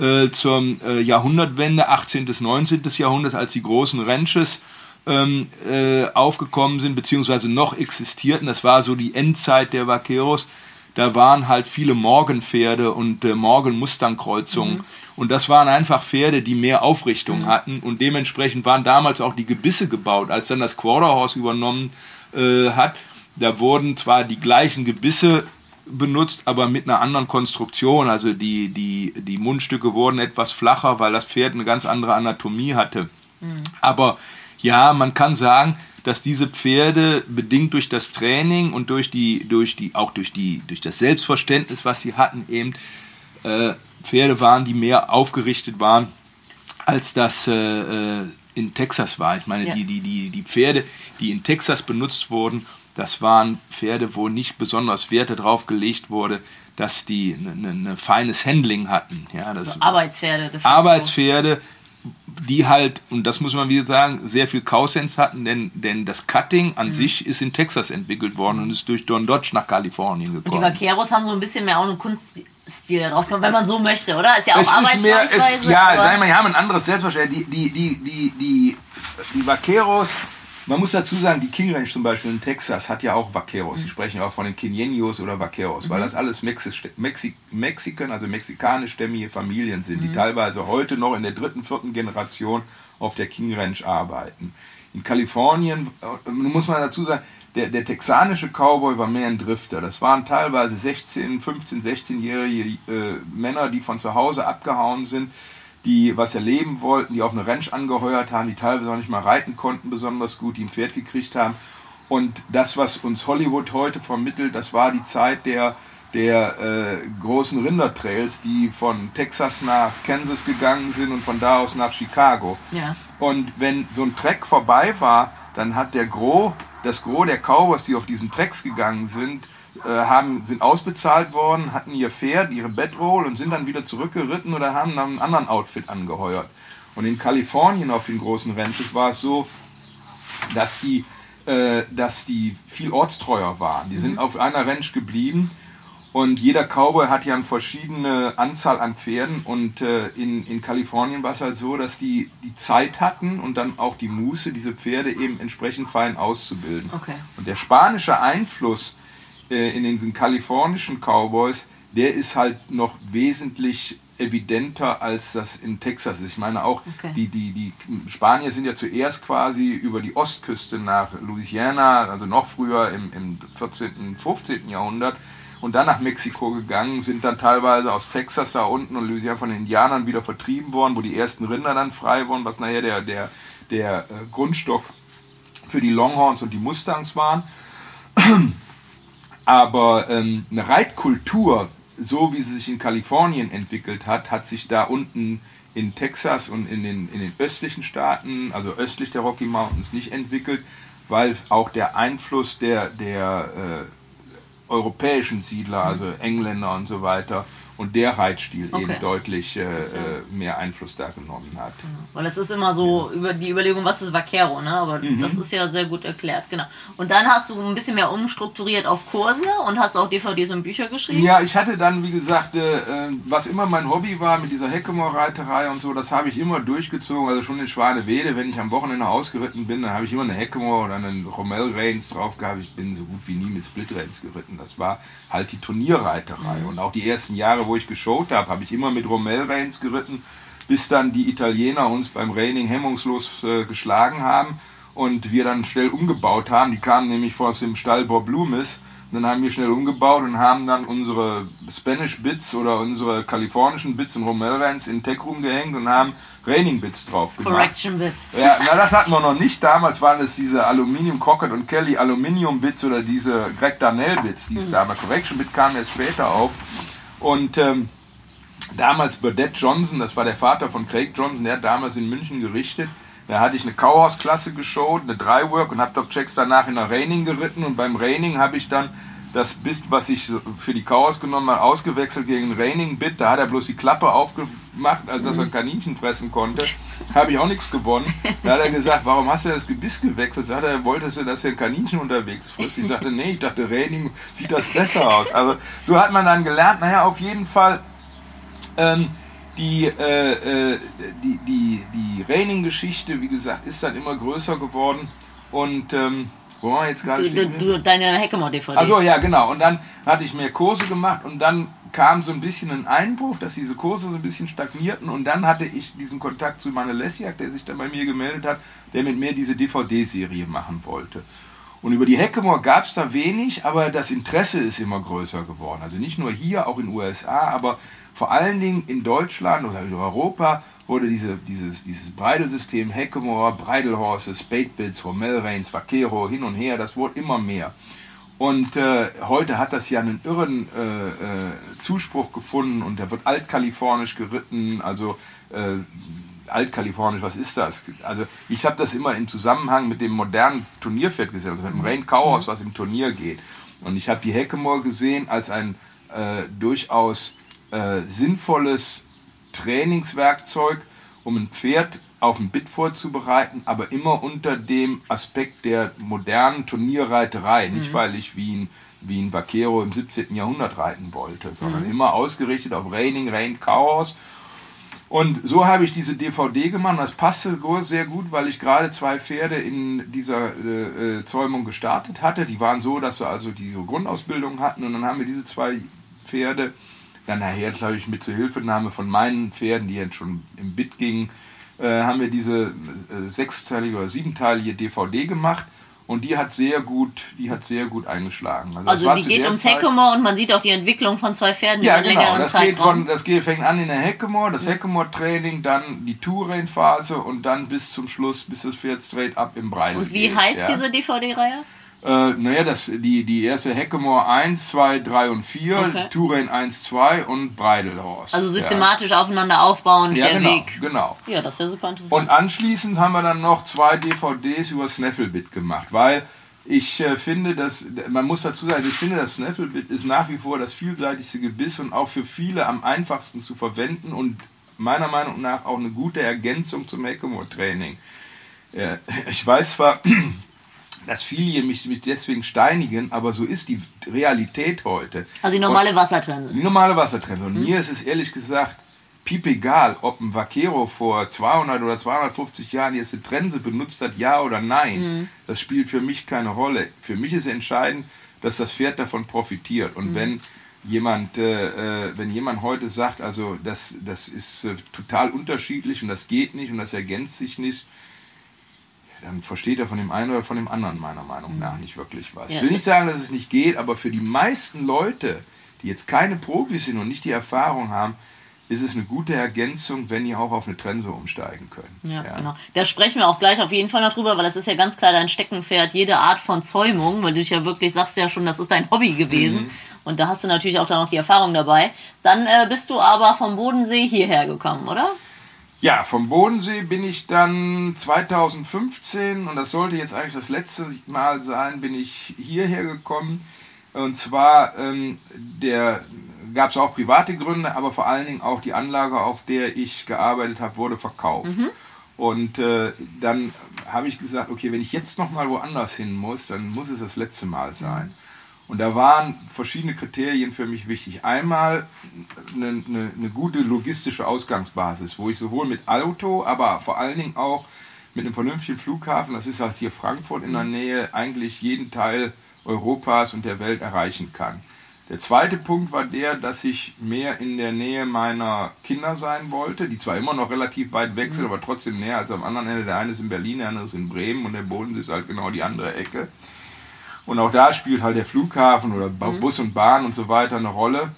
äh, zur äh, Jahrhundertwende, 18. bis 19. Jahrhundert, als die großen Ranches ähm, äh, aufgekommen sind, beziehungsweise noch existierten, das war so die Endzeit der Vaqueros, da waren halt viele Morgenpferde und äh, Morgen-Mustang-Kreuzungen. Und das waren einfach Pferde, die mehr Aufrichtung hatten und dementsprechend waren damals auch die Gebisse gebaut. Als dann das Quarter Horse übernommen äh, hat, da wurden zwar die gleichen Gebisse benutzt, aber mit einer anderen Konstruktion. Also die, die, die Mundstücke wurden etwas flacher, weil das Pferd eine ganz andere Anatomie hatte. Aber ja, man kann sagen, dass diese Pferde bedingt durch das Training und durch die, durch die, auch durch die, durch das Selbstverständnis, was sie hatten, eben äh, Pferde waren, die mehr aufgerichtet waren, als das äh, äh, in Texas war. Ich meine, Ja. die, die, die, die Pferde, die in Texas benutzt wurden, das waren Pferde, wo nicht besonders Werte drauf gelegt wurde, dass die ein feines Handling hatten. Ja, das so Arbeitspferde. de facto. Arbeitspferde, die halt, und das muss man wieder sagen, sehr viel Cow-Sense hatten, denn, denn das Cutting Mhm. an sich ist in Texas entwickelt worden und ist durch Don Dodge nach Kalifornien Und die gekommen. Vaqueros haben so ein bisschen mehr auch einen Kunststil daraus gemacht, wenn man so möchte, oder? Ist ja auch Arbeitsweise. ja, aber- sagen wir, haben ein anderes Selbstverständnis. Die, die, die, die, die, die Vaqueros Man muss dazu sagen, die King Ranch zum Beispiel in Texas hat ja auch Vaqueros. Sie sprechen auch von den Quinenios oder Vaqueros, weil das alles Mexi Mexikan, also mexikanischstämmige Familien sind, die teilweise heute noch in der dritten, vierten Generation auf der King Ranch arbeiten. In Kalifornien, äh, muss man dazu sagen, der, der texanische Cowboy war mehr ein Drifter. Das waren teilweise 16, 15, 16-jährige äh, Männer, die von zu Hause abgehauen sind, die was erleben wollten, die auf eine Ranch angeheuert haben, die teilweise auch nicht mal reiten konnten besonders gut, die ein Pferd gekriegt haben. Und das, was uns Hollywood heute vermittelt, das war die Zeit der, der äh, großen Rindertrails, die von Texas nach Kansas gegangen sind und von da aus nach Chicago. Ja. Und wenn so ein Trek vorbei war, dann hat der Gros, das Gros der Cowboys, die auf diesen Treks gegangen sind, äh, haben, sind ausbezahlt worden, hatten ihr Pferd, ihre Bedroll und sind dann wieder zurückgeritten oder haben dann einen anderen Outfit angeheuert. Und in Kalifornien auf den großen Ranches war es so, dass die, äh, dass die viel ortstreuer waren. Die sind auf einer Ranch geblieben und jeder Cowboy hat ja eine verschiedene Anzahl an Pferden und äh, in, in Kalifornien war es halt so, dass die die Zeit hatten und dann auch die Muße, diese Pferde eben entsprechend fein auszubilden. Okay. Und der spanische Einfluss äh, in diesen kalifornischen Cowboys, der ist halt noch wesentlich evidenter, als das in Texas ist. Ich meine auch, Okay. die, die, die Spanier sind ja zuerst quasi über die Ostküste nach Louisiana, also noch früher im, im 14., 15. Jahrhundert, und dann nach Mexiko gegangen, sind dann teilweise aus Texas da unten und Louisiana von den Indianern wieder vertrieben worden, wo die ersten Rinder dann frei wurden, was nachher der, der, der äh, Grundstock für die Longhorns und die Mustangs waren. Aber ähm, eine Reitkultur, so wie sie sich in Kalifornien entwickelt hat, hat sich da unten in Texas und in den, in den östlichen Staaten, also östlich der Rocky Mountains, nicht entwickelt, weil auch der Einfluss der, der äh, europäischen Siedler, also Engländer und so weiter, und der Reitstil Okay. eben deutlich äh, ja- äh, mehr Einfluss da genommen hat. Weil es ist immer so über die Überlegung, was ist Vaquero, ne? Aber Mhm. das ist ja sehr gut erklärt, genau. Und dann hast du ein bisschen mehr umstrukturiert auf Kurse und hast auch DVDs und Bücher geschrieben. Ja, ich hatte dann, wie gesagt, äh, äh, was immer mein Hobby war mit dieser Heckemoor-Reiterei und so, das habe ich immer durchgezogen. Also schon in Schwanewede, wenn ich am Wochenende ausgeritten bin, dann habe ich immer eine Heckemoor oder einen Rommel Reins drauf gehabt. Ich bin so gut wie nie mit Split Reins geritten. Das war halt die Turnierreiterei. Und auch die ersten Jahre, wo ich geshowt habe, habe ich immer mit Rommel Reins geritten, bis dann die Italiener uns beim Reining hemmungslos äh, geschlagen haben und wir dann schnell umgebaut haben. Die kamen nämlich aus dem Stall Bob Loomis. Dann haben wir schnell umgebaut und haben dann unsere Spanish Bits oder unsere kalifornischen Bits und Romelreins in den Tech-Room gehängt und haben Raining Bits drauf gemacht. Correction Bit. Ja, na, das hatten wir noch nicht. Damals waren es diese Aluminium Crockett und Kelly Aluminium Bits oder diese Greg Darnell Bits, die es damals Correction Bit kam erst später auf. Und ähm, damals Burdett Johnson, das war der Vater von Craig Johnson, der hat damals in München gerichtet. Da hatte ich eine Cowhouse-Klasse geschaut, eine Drywork und habe Doc Checks danach in der Raining geritten. Und beim Raining habe ich dann das Bist, was ich für die Cowhouse genommen habe, ausgewechselt gegen ein Raining-Bit. Da hat er bloß die Klappe aufgemacht, als dass er Kaninchen fressen konnte. Habe ich auch nichts gewonnen. Da hat er gesagt, warum hast du das Gebiss gewechselt? Sagt er, wolltest du, dass der ein Kaninchen unterwegs frisst? Ich sagte, nee, ich dachte, Raining sieht das besser aus. Also so hat man dann gelernt. Naja, auf jeden Fall ähm, die, äh, äh, die, die, die Raining-Geschichte, wie gesagt, ist dann immer größer geworden. Und ähm, wo war jetzt gerade Du, stehen deine Heckemore-DVDs. Also ja, genau. Und dann hatte ich mehr Kurse gemacht und dann kam so ein bisschen ein Einbruch, dass diese Kurse so ein bisschen stagnierten und dann hatte ich diesen Kontakt zu Manne Lessiak, der sich dann bei mir gemeldet hat, der mit mir diese DVD-Serie machen wollte. Und über die Heckemore gab es da wenig, aber das Interesse ist immer größer geworden. Also nicht nur hier, auch in den USA, aber vor allen Dingen in Deutschland oder in Europa wurde diese, dieses, dieses Breidelsystem Heckemore, Breidelhorses, Spadebits, Rommel Reins, Vaquero hin und her, das wurde immer mehr. Und äh, heute hat das ja einen irren äh, äh, Zuspruch gefunden und da wird altkalifornisch geritten, also äh, altkalifornisch, was ist das? Also ich habe das immer im Zusammenhang mit dem modernen Turnierpferd gesehen, also mit dem Rain Cowhouse, was im Turnier geht. Und ich habe die Heckemore gesehen als ein äh, durchaus äh, sinnvolles Trainingswerkzeug, um ein Pferd auf ein Bit vorzubereiten, aber immer unter dem Aspekt der modernen Turnierreiterei. Nicht, weil ich wie ein, wie ein Vaquero im 17. Jahrhundert reiten wollte, sondern immer ausgerichtet auf Reining, Rein, Chaos. Und so habe ich diese DVD gemacht. Das passte sehr gut, weil ich gerade zwei Pferde in dieser äh, äh, Zäumung gestartet hatte. Die waren so, dass wir also diese Grundausbildung hatten. Und dann haben wir diese zwei Pferde dann nachher, glaube ich, mit Zuhilfenahme von meinen Pferden, die jetzt schon im Bit gingen, äh, haben wir diese äh, sechsteilige oder siebenteilige DVD gemacht und die hat sehr gut, die hat sehr gut eingeschlagen. Also, also die geht ums Heckemore und man sieht auch die Entwicklung von zwei Pferden ja, über genau. längeren das Zeitraum. Geht von, das geht, fängt an in der Heckemore, das Heckemore-Training, dann die Tourain-Phase und dann bis zum Schluss, bis das Pferd straight up im Breite Und wie geht, heißt ja. diese DVD-Reihe? Äh, naja, das, die, die erste Heckemore 1, 2, 3 und 4, okay. Tourain 1, 2 und Breidelhorst. Also systematisch ja. aufeinander aufbauen, ja, der genau, Weg. genau. Ja, das ist ja super interessant. Und anschließend haben wir dann noch zwei DVDs über Snafflebit gemacht, weil ich äh, finde, dass, man muss dazu sagen, ich finde, das Snafflebit ist nach wie vor das vielseitigste Gebiss und auch für viele am einfachsten zu verwenden und meiner Meinung nach auch eine gute Ergänzung zum Heckemore-Training. Äh, ich weiß zwar, dass viele mich, mich deswegen steinigen, aber so ist die Realität heute. Also die normale Wassertrense. Die normale Wassertrense. Und mhm. mir ist es ehrlich gesagt piep egal, ob ein Vaquero vor 200 oder 250 Jahren jetzt eine Trense benutzt hat, ja oder nein. Mhm. Das spielt für mich keine Rolle. Für mich ist entscheidend, dass das Pferd davon profitiert. Und mhm. wenn jemand, äh, äh wenn jemand heute sagt, also das, das ist äh, total unterschiedlich und das geht nicht und das ergänzt sich nicht, dann versteht er von dem einen oder von dem anderen meiner Meinung nach nicht wirklich was. Ja. Ich will nicht sagen, dass es nicht geht, aber für die meisten Leute, die jetzt keine Profis sind und nicht die Erfahrung haben, ist es eine gute Ergänzung, wenn die auch auf eine Trense umsteigen können. Ja, ja, genau. Da sprechen wir auch gleich auf jeden Fall noch drüber, weil das ist ja ganz klar dein Steckenpferd, jede Art von Zäumung, weil du dich ja wirklich sagst ja schon, das ist dein Hobby gewesen. Mhm. Und da hast du natürlich auch da noch die Erfahrung dabei. Dann äh, bist du aber vom Bodensee hierher gekommen, oder? Ja, vom Bodensee bin ich dann 2015 und das sollte jetzt eigentlich das letzte Mal sein, bin ich hierher gekommen. Und zwar ähm, der gab es auch private Gründe, aber vor allen Dingen auch die Anlage, auf der ich gearbeitet habe, wurde verkauft. Mhm. Und äh, dann habe ich gesagt, okay, wenn ich jetzt noch mal woanders hin muss, dann muss es das letzte Mal sein. Und da waren verschiedene Kriterien für mich wichtig. Einmal eine, eine, eine, gute logistische Ausgangsbasis, wo ich sowohl mit Auto, aber vor allen Dingen auch mit einem vernünftigen Flughafen, das ist halt hier Frankfurt in der Nähe, eigentlich jeden Teil Europas und der Welt erreichen kann. Der zweite Punkt war der, dass ich mehr in der Nähe meiner Kinder sein wollte, die zwar immer noch relativ weit weg sind, aber trotzdem näher als am anderen Ende. Der eine ist in Berlin, der andere ist in Bremen und der Bodensee ist halt genau die andere Ecke. Und auch da spielt halt der Flughafen oder mhm. Bus und Bahn und so weiter eine Rolle.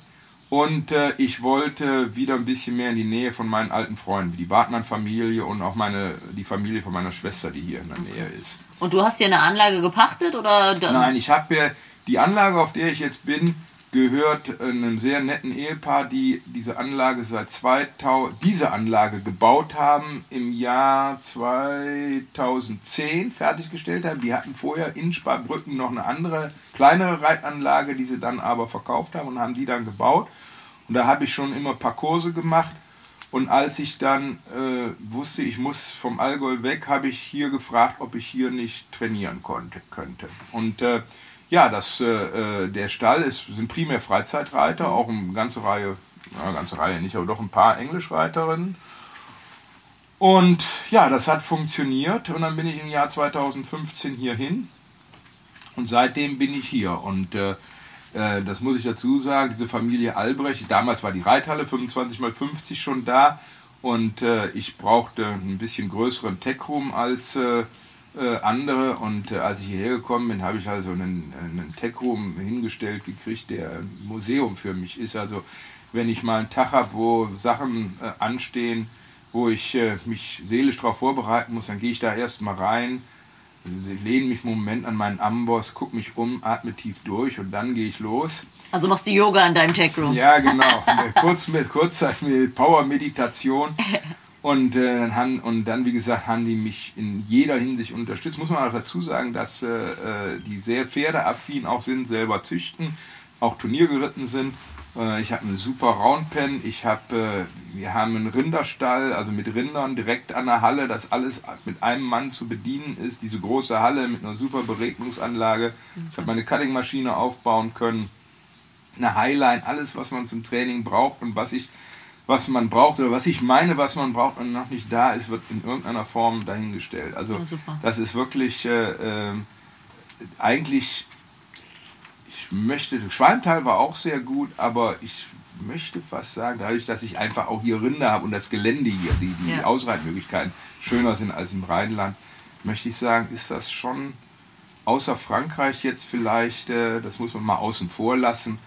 Und äh, ich wollte wieder ein bisschen mehr in die Nähe von meinen alten Freunden, die Wartmann-Familie und auch meine, die Familie von meiner Schwester, die hier in der Nähe ist. Und du hast dir eine Anlage gepachtet oder? Nein, ich habe ja die Anlage, auf der ich jetzt bin, gehört einem sehr netten Ehepaar, die diese Anlage seit 2000, diese Anlage gebaut haben, im Jahr 2010 fertiggestellt haben. Die hatten vorher in Sparbrücken noch eine andere, kleinere Reitanlage, die sie dann aber verkauft haben und haben die dann gebaut. Und da habe ich schon immer ein paar Kurse gemacht. Und als ich dann äh, wusste, ich muss vom Allgäu weg, habe ich hier gefragt, ob ich hier nicht trainieren konnte, könnte. Und äh, ja, das, äh, äh, der Stall ist, sind primär Freizeitreiter, auch eine ganze Reihe, eine ganze Reihe nicht, aber doch ein paar Englischreiterinnen. Und ja, das hat funktioniert und dann bin ich im Jahr 2015 hierhin und seitdem bin ich hier. Und äh, äh, das muss ich dazu sagen, diese Familie Albrecht, damals war die Reithalle 25 mal 50 schon da und äh, ich brauchte ein bisschen größeren Tech-Room als äh, äh, andere. Und äh, als ich hierher gekommen bin, habe ich also einen, einen Tech-Room hingestellt gekriegt, der ein Museum für mich ist. Also wenn ich mal einen Tag habe, wo Sachen äh, anstehen, wo ich äh, mich seelisch darauf vorbereiten muss, dann gehe ich da erstmal rein, lehne mich einen Moment an meinen Amboss, gucke mich um, atme tief durch und dann gehe ich los. Also machst du Yoga in deinem Tech-Room? Ja, genau. Kurz mit Kurzzeit mit Power-Meditation. Und, äh, haben, und dann, wie gesagt, haben die mich in jeder Hinsicht unterstützt. Muss man auch dazu sagen, dass äh, äh die sehr pferdeaffin auch sind, selber züchten, auch Turnier geritten sind. Äh, ich habe eine super Roundpen. Ich habe, äh, wir haben einen Rinderstall, also mit Rindern direkt an der Halle, dass alles mit einem Mann zu bedienen ist. Diese große Halle mit einer super Beregnungsanlage. Ich habe meine Cuttingmaschine aufbauen können, eine Highline, alles, was man zum Training braucht und was ich was man braucht oder was ich meine, was man braucht und noch nicht da ist, wird in irgendeiner Form dahingestellt. Also Ja, das ist wirklich äh, äh, eigentlich, ich möchte, Schwalmtal war auch sehr gut, aber ich möchte fast sagen, dadurch, dass ich einfach auch hier Rinder habe und das Gelände hier, die, die Ja. Ausreitmöglichkeiten schöner sind als im Rheinland, möchte ich sagen, ist das schon außer Frankreich jetzt vielleicht, äh, das muss man mal außen vor lassen,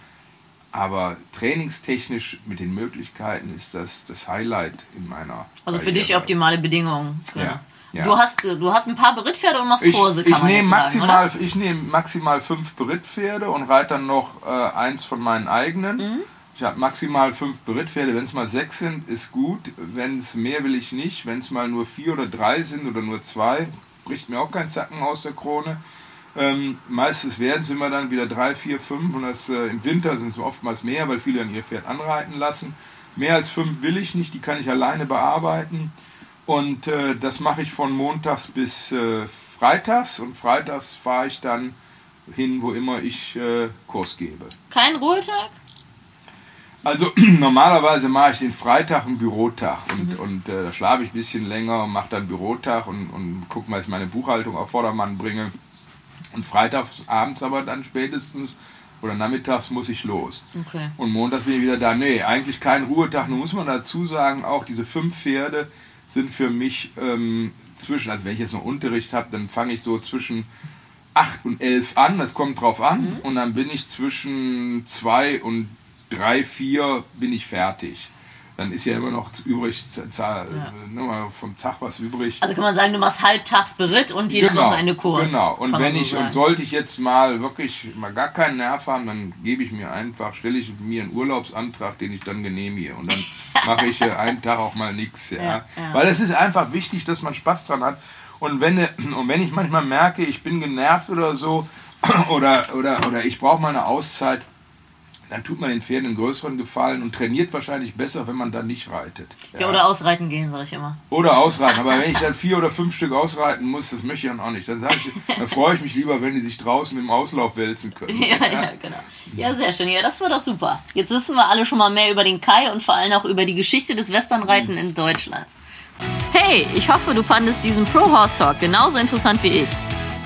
aber trainingstechnisch mit den Möglichkeiten ist das das Highlight in meiner Also für dich optimale Bedingungen. Ja, Genau. ja. Du, hast, du hast ein paar Berittpferde und machst Ich, Kurse, ich kann man nehme sagen, maximal, oder? ich nehme maximal fünf Berittpferde und reite dann noch äh, eins von meinen eigenen. Mhm. Ich habe maximal fünf Berittpferde. Wenn es mal sechs sind, ist gut. Wenn es mehr will ich nicht. Wenn es mal nur vier oder drei sind oder nur zwei, bricht mir auch kein Zacken aus der Krone. Ähm, meistens werden es immer dann wieder drei, vier, fünf und das, äh, im Winter sind es oftmals mehr, weil viele dann ihr Pferd anreiten lassen. Mehr als fünf will ich nicht, die kann ich alleine bearbeiten. Und äh, das mache ich von montags bis äh, freitags und freitags fahre ich dann hin, wo immer ich äh, Kurs gebe. Kein Ruhetag? Also normalerweise mache ich den Freitag einen Bürotag und, und äh, da schlafe ich ein bisschen länger und mache dann Bürotag und, und gucke mal, dass ich meine Buchhaltung auf Vordermann bringe. Und freitags abends aber dann spätestens oder nachmittags muss ich los. Okay. Und montags bin ich wieder da. Nee, eigentlich kein Ruhetag. Nun muss man dazu sagen, auch diese fünf Pferde sind für mich ähm, zwischen, also wenn ich jetzt noch Unterricht habe, dann fange ich so zwischen 8 und 11 an, das kommt drauf an. Und dann bin ich zwischen 2 und 3, 4 bin ich fertig. Dann ist ja immer noch übrig, z- z- ne, mal vom Tag was übrig. Also kann man sagen, du machst halbtags Beritt und jedes Wochenende Kurs. Genau. Und kann wenn so ich sagen. und sollte ich jetzt mal wirklich mal gar keinen Nerv haben, dann gebe ich mir einfach, stelle ich mir einen Urlaubsantrag, den ich dann genehmige und dann mache ich äh, einen Tag auch mal nichts, ja. Ja, ja. Weil es ist einfach wichtig, dass man Spaß dran hat. Und wenn äh, und wenn ich manchmal merke, ich bin genervt oder so oder oder oder ich brauche mal eine Auszeit, dann tut man den Pferden einen größeren Gefallen und trainiert wahrscheinlich besser, wenn man dann nicht reitet. Ja, oder ausreiten gehen, sag ich immer. Oder ausreiten. Aber wenn ich dann vier oder fünf Stück ausreiten muss, das möchte ich dann auch nicht. Dann, ich, dann freue ich mich lieber, wenn die sich draußen im Auslauf wälzen können. Ja, ja, genau. Ja, sehr schön. Ja, das war doch super. Jetzt wissen wir alle schon mal mehr über den Kai und vor allem auch über die Geschichte des Westernreiten in Deutschland. Hey, ich hoffe, du fandest diesen Pro Horse Talk genauso interessant wie ich.